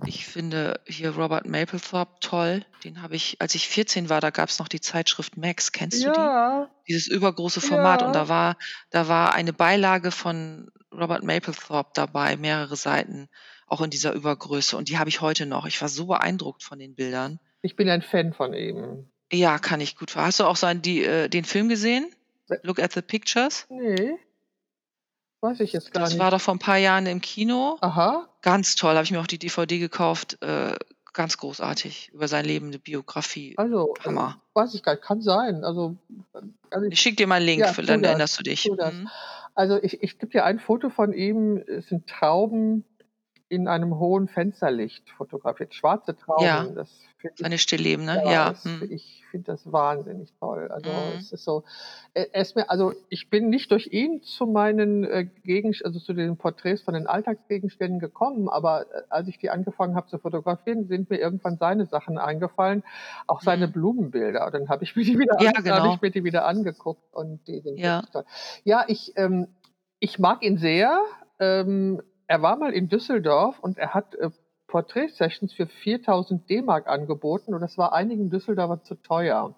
Ich finde hier Robert Mapplethorpe toll. Den habe ich, als ich 14 war, da gab es noch die Zeitschrift Max. Kennst du die? Ja, Dieses übergroße Format. Und ja. da war, da war eine Beilage von Robert Mapplethorpe dabei, mehrere Seiten, auch in dieser Übergröße. Und die habe ich heute noch. Ich war so beeindruckt von den Bildern. Ich bin ein Fan von ihm. Ja, kann ich gut. Hast du auch sein, die, äh, den Film gesehen? Look at the Pictures? Nee, weiß ich jetzt gar Das nicht. war doch vor ein paar Jahren im Kino. Aha, Ganz toll. Habe ich mir auch die DVD gekauft. Äh, ganz großartig. Über sein Leben, eine Biografie. also äh, Hammer. weiß ich gar nicht, kann sein. Also, äh, also Ich ich, schicke dir mal einen Link, ja, für, dann das, erinnerst du dich. das. Mhm. Also ich, ich gebe dir ein Foto von ihm. Es sind Trauben in einem hohen Fensterlicht fotografiert, schwarze Trauben. Ja, Das finde ich seine Stillleben, ne? Ja, Ja. es, Mhm. ich finde das wahnsinnig toll. Also Mhm. es ist so, äh, es mir, also ich bin nicht durch ihn zu meinen äh, Gegen, also zu den Porträts von den Alltagsgegenständen gekommen, aber äh, als ich die angefangen habe zu fotografieren, sind mir irgendwann seine Sachen eingefallen, auch seine Mhm. Blumenbilder. Und dann habe ich mir die wieder, *laughs* Ja, an, genau. ich mir die wieder angeguckt und die sind Ja. toll. Ja, ich, ähm, ich mag ihn sehr. Ähm, er war mal in Düsseldorf und er hat äh, Porträtsessions für 4000 D-Mark angeboten und das war einigen Düsseldorfer zu teuer.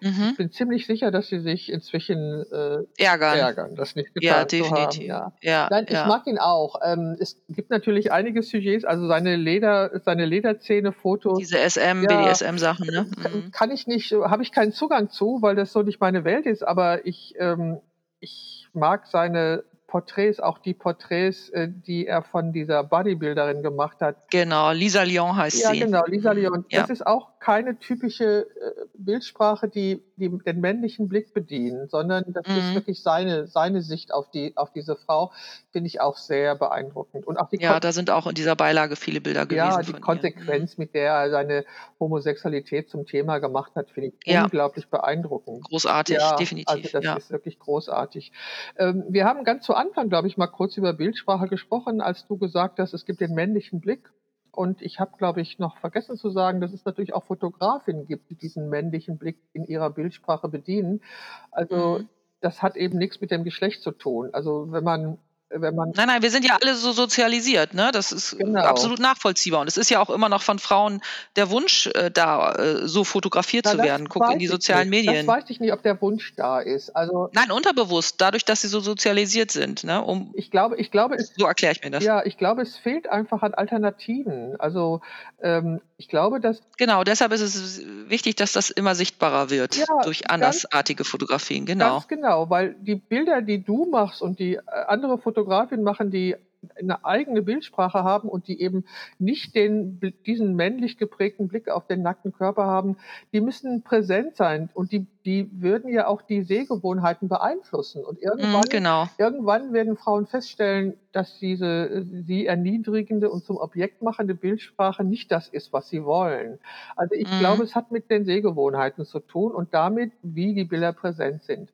Mhm. Ich bin ziemlich sicher, dass sie sich inzwischen äh, Ärgern. ärgern, das nicht Ja, getan zu haben. definitiv. Ja. Ja, Nein, ich ja. mag ihn auch. Ähm, es gibt natürlich einige Sujets, also seine Leder, seine Lederzähne-Fotos. Diese SM, Ja. BDSM-Sachen, ne? Kann, Mhm. kann ich nicht, habe ich keinen Zugang zu, weil das so nicht meine Welt ist, aber ich, ähm, ich mag seine Porträts, auch die Porträts, äh, die er von dieser Bodybuilderin gemacht hat. Genau, Lisa Lyon heißt Ja, sie. genau, Lisa Mhm. Leon. Ja. Das ist auch keine typische äh, Bildsprache, die, die den männlichen Blick bedient, sondern das ist Mhm. wirklich seine, seine Sicht auf, die, auf diese Frau, finde ich auch sehr beeindruckend. Und auch die Ja, Kon- da sind auch in dieser Beilage viele Bilder gewesen ja, die von ihr. Konsequenz, mit der er seine Homosexualität zum Thema gemacht hat, finde ich Ja. unglaublich beeindruckend. Großartig, Ja, definitiv. also das ja. ist wirklich großartig. Ähm, wir haben ganz zu Anfang, glaube ich, mal kurz über Bildsprache gesprochen, als du gesagt hast, es gibt den männlichen Blick. Und ich habe, glaube ich, noch vergessen zu sagen, dass es natürlich auch Fotografinnen gibt, die diesen männlichen Blick in ihrer Bildsprache bedienen. Also Mhm. das hat eben nichts mit dem Geschlecht zu tun. Also wenn man, wenn man Nein, nein, wir sind ja alle so sozialisiert, ne? Das ist Genau. absolut nachvollziehbar. Und es ist ja auch immer noch von Frauen der Wunsch, äh, da äh, so fotografiert Na, zu das werden. Guck in die sozialen nicht. Das Medien. weiß ich nicht, ob der Wunsch da ist. Also Nein, unterbewusst, dadurch, dass sie so sozialisiert sind, ne? Um, ich glaube, ich glaube, es so erkläre ich mir das. Ja, ich glaube, es fehlt einfach an Alternativen. Also ähm, ich glaube, dass Genau, deshalb ist es wichtig, dass das immer sichtbarer wird Ja, durch ganz- andersartige Fotografien. Genau. ganz genau, weil die Bilder, die du machst und die äh, andere Fotografinnen machen, die eine eigene Bildsprache haben und die eben nicht den, diesen männlich geprägten Blick auf den nackten Körper haben, die müssen präsent sein und die, die würden ja auch die Sehgewohnheiten beeinflussen. Und irgendwann, Mhm, genau. irgendwann werden Frauen feststellen, dass diese sie erniedrigende und zum Objekt machende Bildsprache nicht das ist, was sie wollen. Also ich Mhm. glaube, es hat mit den Sehgewohnheiten zu tun und damit, wie die Bilder präsent sind.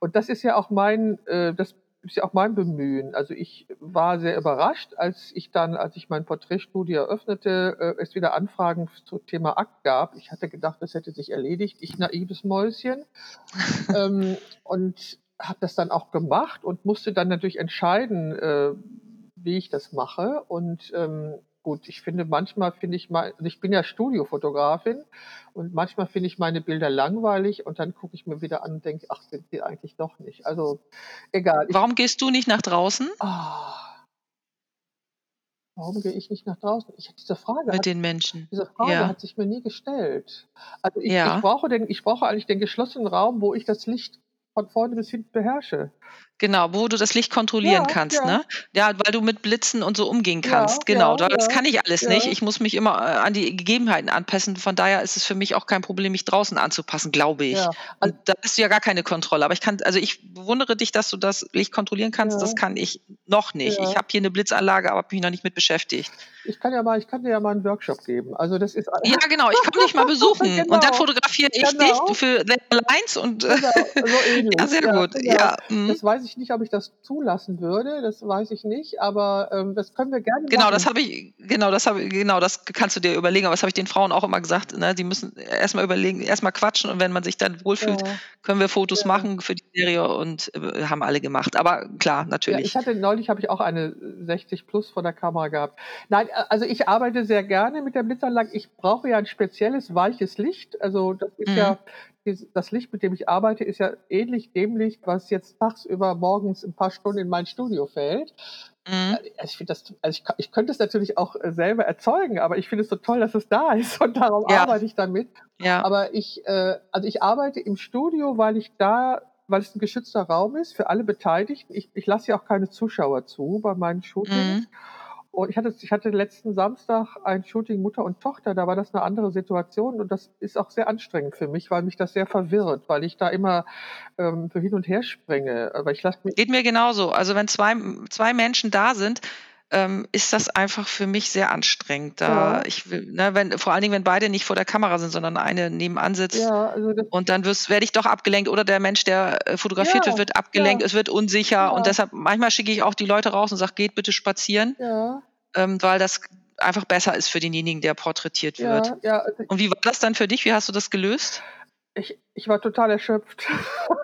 Und das ist ja auch mein, äh, das ist ja auch mein Bemühen. Also ich war sehr überrascht, als ich dann, als ich mein Porträtstudio eröffnete, äh, es wieder Anfragen zum Thema Akt gab. Ich hatte gedacht, das hätte sich erledigt. Ich naives Mäuschen. *laughs* ähm, und habe das dann auch gemacht und musste dann natürlich entscheiden, äh, wie ich das mache. Und ähm, gut, ich finde manchmal finde ich mal, also ich bin ja Studiofotografin und manchmal finde ich meine Bilder langweilig und dann gucke ich mir wieder an und denke, ach, sind die eigentlich doch nicht. Also egal. Ich, Warum gehst du nicht nach draußen ah, warum gehe ich nicht nach draußen? Ich diese Frage mit hat, den Menschen? diese Frage Ja. hat sich mir nie gestellt. Also ich, Ja. ich brauche den, ich brauche eigentlich den geschlossenen Raum, wo ich das Licht von vorne bis hinten beherrsche. Genau, wo du das Licht kontrollieren Ja, kannst, ja. ne? Ja, weil du mit Blitzen und so umgehen Ja, kannst. Genau, ja, das ja, kann ich alles nicht. Ich muss mich immer äh, an die Gegebenheiten anpassen. Von daher ist es für mich auch kein Problem, mich draußen anzupassen, glaube ich. Und da hast du ja gar keine Kontrolle. Aber ich kann, also ich bewundere dich, dass du das Licht kontrollieren kannst. Das kann ich noch nicht. Ich habe hier eine Blitzanlage, aber habe mich noch nicht mit beschäftigt. ich kann ja mal, ich kann dir ja mal einen Workshop geben. Also das ist Ja, genau. Ich komme dich mal *laughs* besuchen. Genau. Und dann fotografiere ich Genau. dich für The Lines und genau, so *laughs* ja, sehr gut. genau. Ja, mhm. Das weiß ich nicht, ob ich das zulassen würde. Das weiß ich nicht, aber ähm, das können wir gerne Genau, machen. das habe ich, genau, das habe genau, das kannst du dir überlegen, aber das habe ich den Frauen auch immer gesagt, ne? Die müssen erstmal überlegen, erstmal quatschen und wenn man sich dann wohlfühlt, ja. können wir Fotos Ja. machen für die Serie und äh, haben alle gemacht. Aber klar, Ja, natürlich. ich hatte neulich habe ich auch eine 60 plus vor der Kamera gehabt. Nein, äh, also ich arbeite sehr gerne mit der Blitzanlage. Ich brauche ja ein spezielles weiches Licht. Also das ist Mhm. ja das Licht, mit dem ich arbeite, ist ja ähnlich dem Licht, was jetzt tagsüber morgens ein paar Stunden in mein Studio fällt. mhm. Also ich finde das, also ich, ich könnte es natürlich auch äh, selber erzeugen, aber ich finde es so toll, dass es da *laughs* ist und darum Ja. arbeite ich damit. Ja, Aber ich, äh, also ich arbeite im Studio, weil ich da, weil es ein geschützter Raum ist für alle Beteiligten. Ich, ich lasse ja auch keine Zuschauer zu bei meinen Shootings. mhm. Und ich hatte, ich hatte letzten Samstag ein Shooting Mutter und Tochter, da war das eine andere Situation und das ist auch sehr anstrengend für mich, weil mich das sehr verwirrt, weil ich da immer ähm, so hin und her springe. Aber ich lasse mich Geht mir genauso. Also wenn zwei, zwei Menschen da sind, ähm, ist das einfach für mich sehr anstrengend. Da Ja. ich will, ne, wenn, vor allen Dingen, wenn beide nicht vor der Kamera sind, sondern eine nebenan sitzt. ja, also Und dann wirst- werde ich doch abgelenkt oder der Mensch, der äh, fotografiert Ja, wird, wird abgelenkt, es wird unsicher und deshalb manchmal schicke ich auch die Leute raus und sage, geht bitte spazieren, ja, ähm, weil das einfach besser ist für denjenigen, der porträtiert wird. ja, ja, also Und wie war das dann für dich? Wie hast du das gelöst? ich, ich war total erschöpft.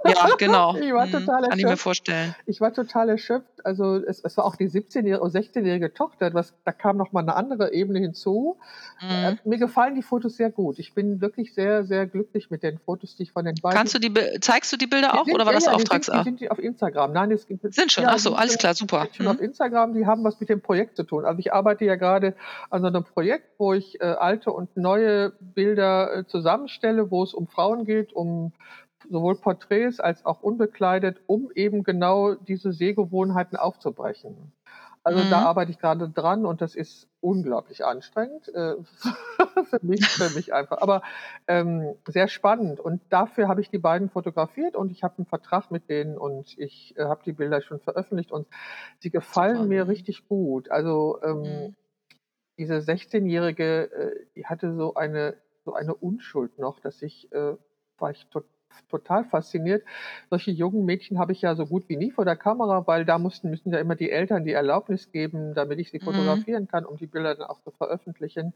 Ja, genau. *laughs* ich war Mhm. total Kann ich mir erschöpft. vorstellen. Ich war total erschöpft. Also es, es war auch die 17-jährige oder 16-jährige Tochter. Was, da kam noch mal eine andere Ebene hinzu. Äh, Mhm. mir gefallen die Fotos sehr gut. Ich bin wirklich sehr, sehr glücklich mit den Fotos, die ich von den beiden. Kannst du die, zeigst du die Bilder Die auch sind- oder war ja, das ja, die sind, die Auftragsart? auf Instagram. Nein, es gibt Sind schon, ja, ach so, alles klar, super. sind schon auf Mhm. Instagram, die haben was mit dem Projekt zu tun. Also ich arbeite ja gerade an so einem Projekt, wo ich äh, alte und neue Bilder äh, zusammenstelle, wo es um Frauen geht, um sowohl Porträts als auch unbekleidet, um eben genau diese Sehgewohnheiten aufzubrechen. Also da Mhm. arbeite ich gerade dran und das ist unglaublich anstrengend äh, *laughs* für mich, für mich einfach. Aber ähm, sehr spannend und dafür habe ich die beiden fotografiert und ich habe einen Vertrag mit denen und ich äh, habe die Bilder schon veröffentlicht und sie gefallen Super. mir richtig gut. Also ähm, Mhm. diese 16-jährige, äh, die hatte so eine so eine Unschuld noch, dass ich äh, war ich to total fasziniert. Solche jungen Mädchen habe ich ja so gut wie nie vor der Kamera, weil da mussten müssen ja immer die Eltern die Erlaubnis geben, damit ich sie Mhm. fotografieren kann, um die Bilder dann auch zu veröffentlichen.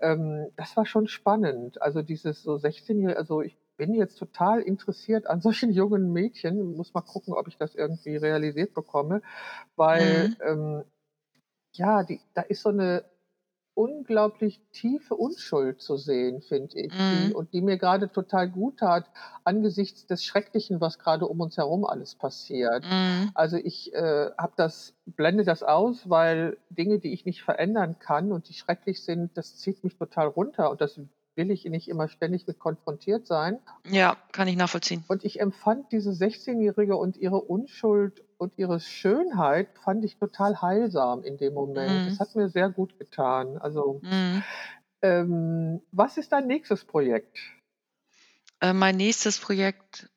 Ähm, das war schon spannend. Also dieses so 16-jährige, also ich bin jetzt total interessiert an solchen *laughs* jungen Mädchen. Muss mal gucken, ob ich das irgendwie realisiert bekomme, weil Mhm. ähm, ja, die, da ist so eine unglaublich tiefe Unschuld zu sehen, finde ich, die, Mhm. und die mir gerade total gut tat angesichts des Schrecklichen, was gerade um uns herum alles passiert. Mhm. Also ich äh, habe das, blende das aus, weil Dinge, die ich nicht verändern kann und die schrecklich sind, das zieht mich total runter und das will ich nicht immer ständig mit konfrontiert sein. Ja, kann ich nachvollziehen. Und ich empfand diese 16-Jährige und ihre Unschuld und ihre Schönheit fand ich total heilsam in dem Moment. Mhm. Das hat mir sehr gut getan. Also, Mhm. ähm, was ist dein nächstes Projekt? Äh, mein nächstes Projekt,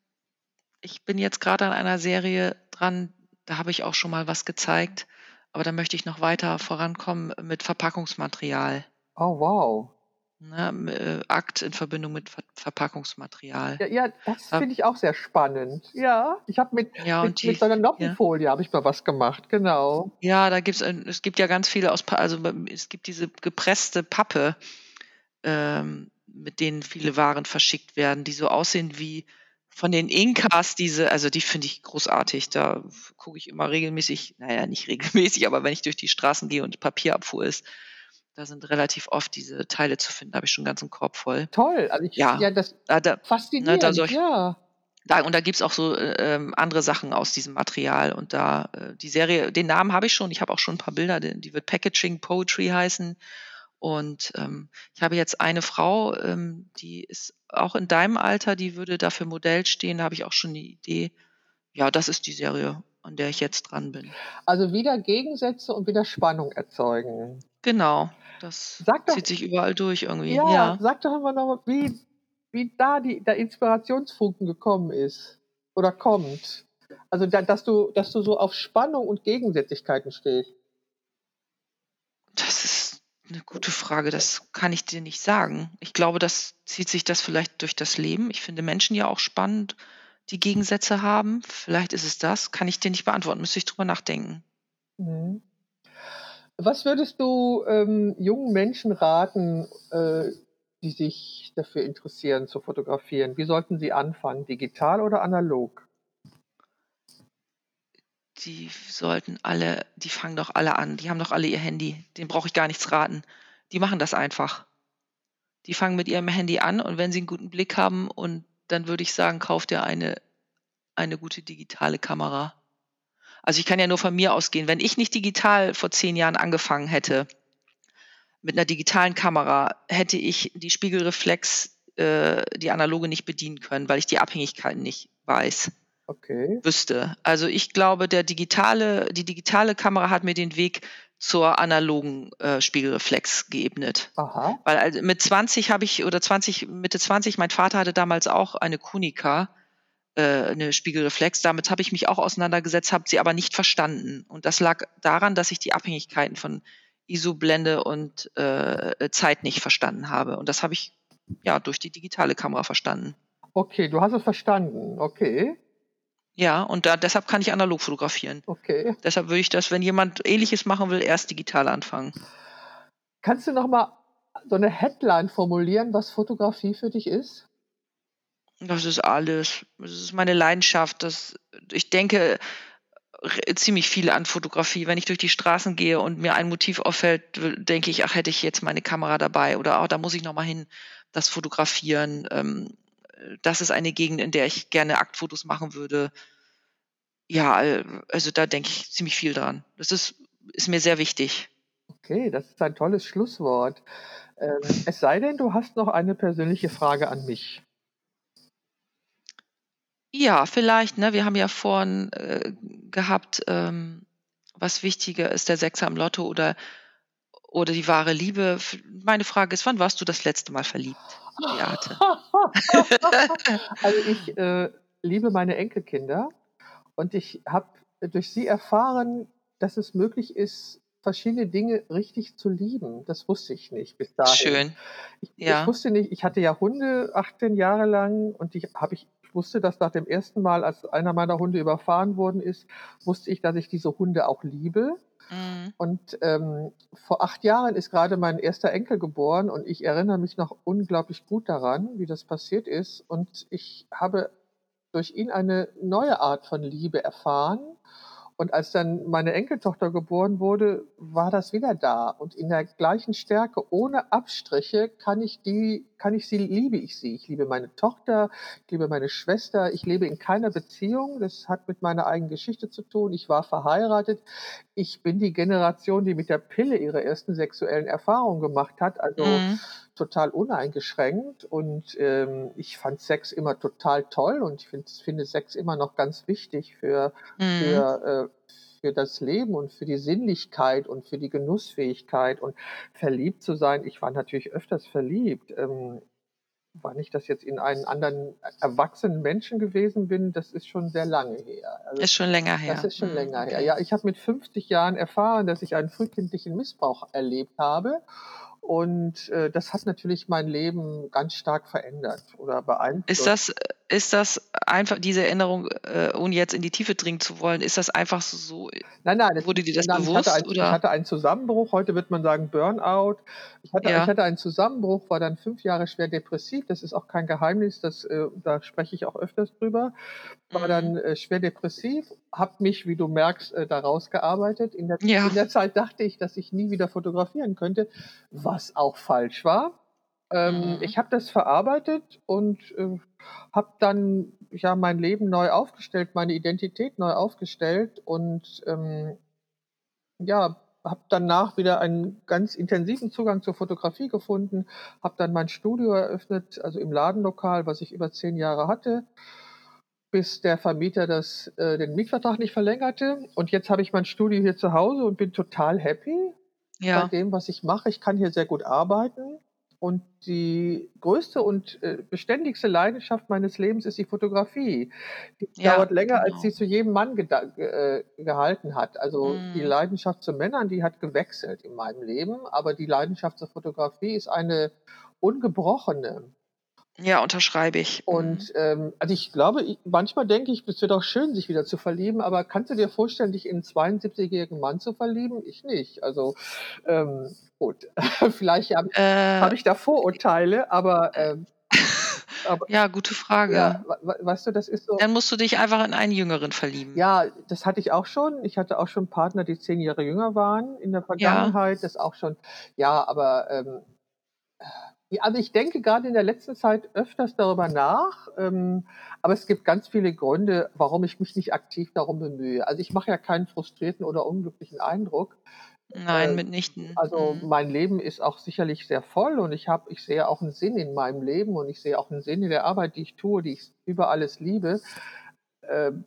ich bin jetzt gerade an einer Serie dran, da habe ich auch schon mal was gezeigt, aber da möchte ich noch weiter vorankommen mit Verpackungsmaterial. Oh, wow. Ne, äh, Akt in Verbindung mit Ver Verpackungsmaterial. Ja, ja das Ja. finde ich auch sehr spannend. Ja, ich habe mit, Ja, mit, die, mit so einer ja, Noppenfolie habe ich mal was gemacht, genau. ja, da gibt's, es gibt ja ganz viele aus, also es gibt diese gepresste Pappe, ähm, mit denen viele Waren verschickt werden, die so aussehen wie von den Inkas, diese, also die finde ich großartig. Da gucke ich immer regelmäßig, naja, nicht regelmäßig, aber wenn ich durch die Straßen gehe und Papierabfuhr ist, da sind relativ oft diese Teile zu finden. Da habe ich schon einen ganzen Korb voll. Toll. Also ich, Ja, ja, das da, da, ne, da faszinierend, ich, ja. da, und da gibt's auch so äh, ähm, andere Sachen aus diesem Material. Und da, äh, die Serie, den Namen habe ich schon, ich habe auch schon ein paar Bilder, die, die wird Packaging Poetry heißen. Und ähm, ich habe jetzt eine Frau, ähm, die ist auch in deinem Alter, die würde dafür Modell stehen. Da habe ich auch schon die Idee. Ja, das ist die Serie, an der ich jetzt dran bin. Also wieder Gegensätze und wieder Spannung erzeugen. Genau, das doch, zieht sich überall durch irgendwie. ja, Ja. sag doch immer noch, wie, wie da die, der Inspirationsfunken gekommen ist oder kommt. Also, da, dass, du, dass du so auf Spannung und Gegensätzlichkeiten stehst. Das ist eine gute Frage. Das kann ich dir nicht sagen. Ich glaube, das zieht sich das vielleicht durch das Leben. Ich finde Menschen ja auch spannend, die Gegensätze haben. Vielleicht ist es das. Kann ich dir nicht beantworten. Müsste ich drüber nachdenken. Mhm. Was würdest du ähm, jungen Menschen raten, äh, die sich dafür interessieren, zu fotografieren? Wie sollten sie anfangen, digital oder analog? Die sollten alle, die fangen doch alle an. Die haben doch alle ihr Handy. Den brauche ich gar nichts raten. Die machen das einfach. Die fangen mit ihrem Handy an und wenn sie einen guten Blick haben und dann würde ich sagen, kauft ihr eine, eine gute digitale Kamera. Also ich kann ja nur von mir ausgehen. Wenn ich nicht digital vor zehn Jahren angefangen hätte, mit einer digitalen Kamera, hätte ich die Spiegelreflex, äh, die analoge nicht bedienen können, weil ich die Abhängigkeiten nicht weiß, Okay. wüsste. Also ich glaube, der digitale, die digitale Kamera hat mir den Weg zur analogen äh, Spiegelreflex geebnet. Aha. Weil also mit 20 habe ich, oder 20, Mitte 20, mein Vater hatte damals auch eine Kunika, äh, eine Spiegelreflex. Damit habe ich mich auch auseinandergesetzt, habe sie aber nicht verstanden. Und das lag daran, dass ich die Abhängigkeiten von ISO-Blende und äh, Zeit nicht verstanden habe. Und das habe ich ja durch die digitale Kamera verstanden. Okay, du hast es verstanden. Okay. Ja, und da, deshalb kann ich analog fotografieren. Okay. Deshalb würde ich das, wenn jemand Ähnliches machen will, erst digital anfangen. Kannst du noch mal so eine Headline formulieren, was Fotografie für dich ist? Das ist alles. Das ist meine Leidenschaft. Das, ich denke ziemlich viel an Fotografie. Wenn ich durch die Straßen gehe und mir ein Motiv auffällt, denke ich, ach, hätte ich jetzt meine Kamera dabei oder oh, da muss ich nochmal hin, das fotografieren. Ähm, das ist eine Gegend, in der ich gerne Aktfotos machen würde. Ja, also da denke ich ziemlich viel dran. Das ist, ist mir sehr wichtig. Okay, das ist ein tolles Schlusswort. Ähm, es sei denn, du hast noch eine persönliche Frage an mich. Ja, vielleicht, ne? Wir haben ja vorhin äh, gehabt, ähm, was wichtiger ist, der Sechser im Lotto oder, oder die wahre Liebe. Meine Frage ist, wann warst du das letzte Mal verliebt, Beate? *laughs* also ich äh, liebe meine Enkelkinder und ich habe durch sie erfahren, dass es möglich ist, verschiedene Dinge richtig zu lieben. Das wusste ich nicht bis dahin. Schön. Ich, ja. ich wusste nicht, ich hatte ja Hunde 18 Jahre lang und die habe ich ich wusste, dass nach dem ersten Mal, als einer meiner Hunde überfahren worden ist, wusste ich, dass ich diese Hunde auch liebe. Mhm. Und ähm, vor acht Jahren ist gerade mein erster Enkel geboren und ich erinnere mich noch unglaublich gut daran, wie das passiert ist. Und ich habe durch ihn eine neue Art von Liebe erfahren und als dann meine Enkeltochter geboren wurde, war das wieder da. Und in der gleichen Stärke, ohne Abstriche, kann ich die, kann ich sie, liebe ich sie. Ich liebe meine Tochter, ich liebe meine Schwester. Ich lebe in keiner Beziehung. Das hat mit meiner eigenen Geschichte zu tun. Ich war verheiratet. Ich bin die Generation, die mit der Pille ihre ersten sexuellen Erfahrungen gemacht hat. Also, mhm total uneingeschränkt und ähm, ich fand Sex immer total toll und ich find, finde Sex immer noch ganz wichtig für, mhm. für, äh, für das Leben und für die Sinnlichkeit und für die Genussfähigkeit und verliebt zu sein. Ich war natürlich öfters verliebt. Ähm, wann ich das jetzt in einen anderen erwachsenen Menschen gewesen bin, das ist schon sehr lange her. Also, ist schon länger her. Das ist schon mhm. länger her. Ja, ich habe mit 50 Jahren erfahren, dass ich einen frühkindlichen Missbrauch erlebt habe und äh, das hat natürlich mein Leben ganz stark verändert oder beeinflusst. Ist das, ist das einfach diese Erinnerung, äh, ohne jetzt in die Tiefe dringen zu wollen, ist das einfach so? Nein, nein. Das, wurde dir das nein, bewusst? Ich hatte, ein, oder? ich hatte einen Zusammenbruch, heute wird man sagen Burnout. Ich hatte, ja. ich hatte einen Zusammenbruch, war dann fünf Jahre schwer depressiv. Das ist auch kein Geheimnis, das, äh, da spreche ich auch öfters drüber. War mhm. dann äh, schwer depressiv, habe mich, wie du merkst, äh, da rausgearbeitet. In der, ja. in der Zeit dachte ich, dass ich nie wieder fotografieren könnte, was auch falsch war. Ähm, mhm. Ich habe das verarbeitet und äh, habe dann ja mein Leben neu aufgestellt, meine Identität neu aufgestellt und ähm, ja, habe danach wieder einen ganz intensiven Zugang zur Fotografie gefunden, habe dann mein Studio eröffnet, also im Ladenlokal, was ich über zehn Jahre hatte, bis der Vermieter das, äh, den Mietvertrag nicht verlängerte. Und jetzt habe ich mein Studio hier zu Hause und bin total happy ja. bei dem, was ich mache. Ich kann hier sehr gut arbeiten. Und die größte und äh, beständigste Leidenschaft meines Lebens ist die Fotografie. Die ja, dauert länger, genau. als sie zu jedem Mann äh, gehalten hat. Also mm. die Leidenschaft zu Männern, die hat gewechselt in meinem Leben, aber die Leidenschaft zur Fotografie ist eine ungebrochene. Ja, unterschreibe ich. Und mhm. ähm, also ich glaube, ich, manchmal denke ich, es wäre doch schön, sich wieder zu verlieben, aber kannst du dir vorstellen, dich in einen 72-jährigen Mann zu verlieben? Ich nicht. Also ähm, gut, *laughs* vielleicht habe äh, hab ich da Vorurteile, aber, ähm, *laughs* aber ja, gute Frage. Ja, weißt du, das ist so. Dann musst du dich einfach in einen Jüngeren verlieben. Ja, das hatte ich auch schon. Ich hatte auch schon Partner, die zehn Jahre jünger waren in der Vergangenheit. Ja. Das auch schon. Ja, aber ähm, also ich denke gerade in der letzten Zeit öfters darüber nach, ähm, aber es gibt ganz viele Gründe, warum ich mich nicht aktiv darum bemühe. Also ich mache ja keinen frustrierten oder unglücklichen Eindruck. Nein, äh, mitnichten. Also mhm. mein Leben ist auch sicherlich sehr voll und ich habe, ich sehe auch einen Sinn in meinem Leben und ich sehe auch einen Sinn in der Arbeit, die ich tue, die ich über alles liebe. Ähm,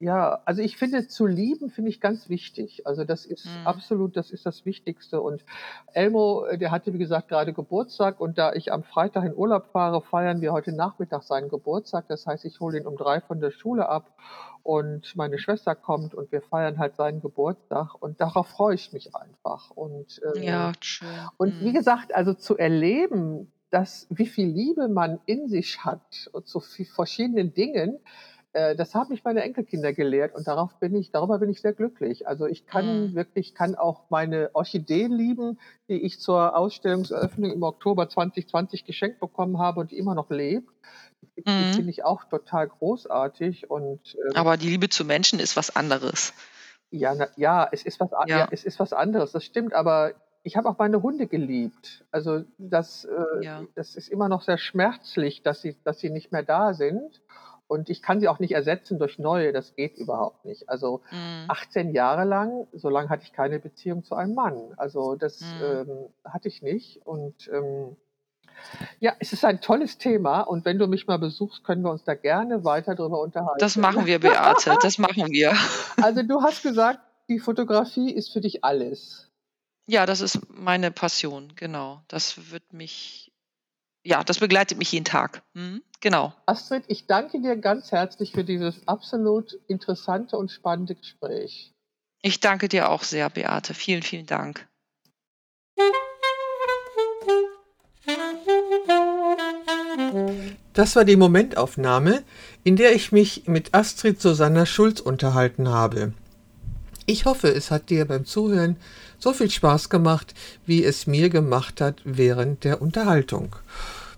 ja, also ich finde, zu lieben finde ich ganz wichtig. Also das ist mhm. absolut, das ist das Wichtigste. Und Elmo, äh, der hatte, wie gesagt, gerade Geburtstag und da ich am Freitag in Urlaub fahre, feiern wir heute Nachmittag seinen Geburtstag. Das heißt, ich hole ihn um drei von der Schule ab und meine Schwester kommt und wir feiern halt seinen Geburtstag und darauf freue ich mich einfach. Und, ähm, ja, schön. Und wie mhm. gesagt, also zu erleben, dass wie viel Liebe man in sich hat zu verschiedenen Dingen, das haben mich meine Enkelkinder gelehrt und darauf bin ich, darüber bin ich sehr glücklich. Also ich kann mhm. wirklich, kann auch meine Orchideen lieben, die ich zur Ausstellungseröffnung im Oktober 2020 geschenkt bekommen habe und die immer noch lebt. mhm. finde ich auch total großartig. Und, ähm, Aber die Liebe zu Menschen ist was anderes. Ja, na, ja, es ist was, ja. ja. es ist was anderes, das stimmt, aber ich habe auch meine Hunde geliebt. Also das, äh, ja. das ist immer noch sehr schmerzlich, dass sie, dass sie nicht mehr da sind. Und ich kann sie auch nicht ersetzen durch neue, das geht überhaupt nicht. Also mhm. 18 Jahre lang, so lange hatte ich keine Beziehung zu einem Mann. Also das mhm. ähm, hatte ich nicht. Und ähm, ja, es ist ein tolles Thema und wenn du mich mal besuchst, können wir uns da gerne weiter darüber unterhalten. Das machen wir, *laughs* Beate, das machen wir. Also du hast gesagt, die Fotografie ist für dich alles. Ja, das ist meine Passion, genau. Das wird mich, ja, das begleitet mich jeden Tag. Mhm, genau. Astrid, ich danke dir ganz herzlich für dieses absolut interessante und spannende Gespräch. Ich danke dir auch sehr, Beate. Vielen, vielen Dank. Das war die Momentaufnahme, in der ich mich mit Astrid Susanna Schulz unterhalten habe. Ich hoffe, es hat dir beim Zuhören so viel Spaß gemacht, wie es mir gemacht hat während der Unterhaltung.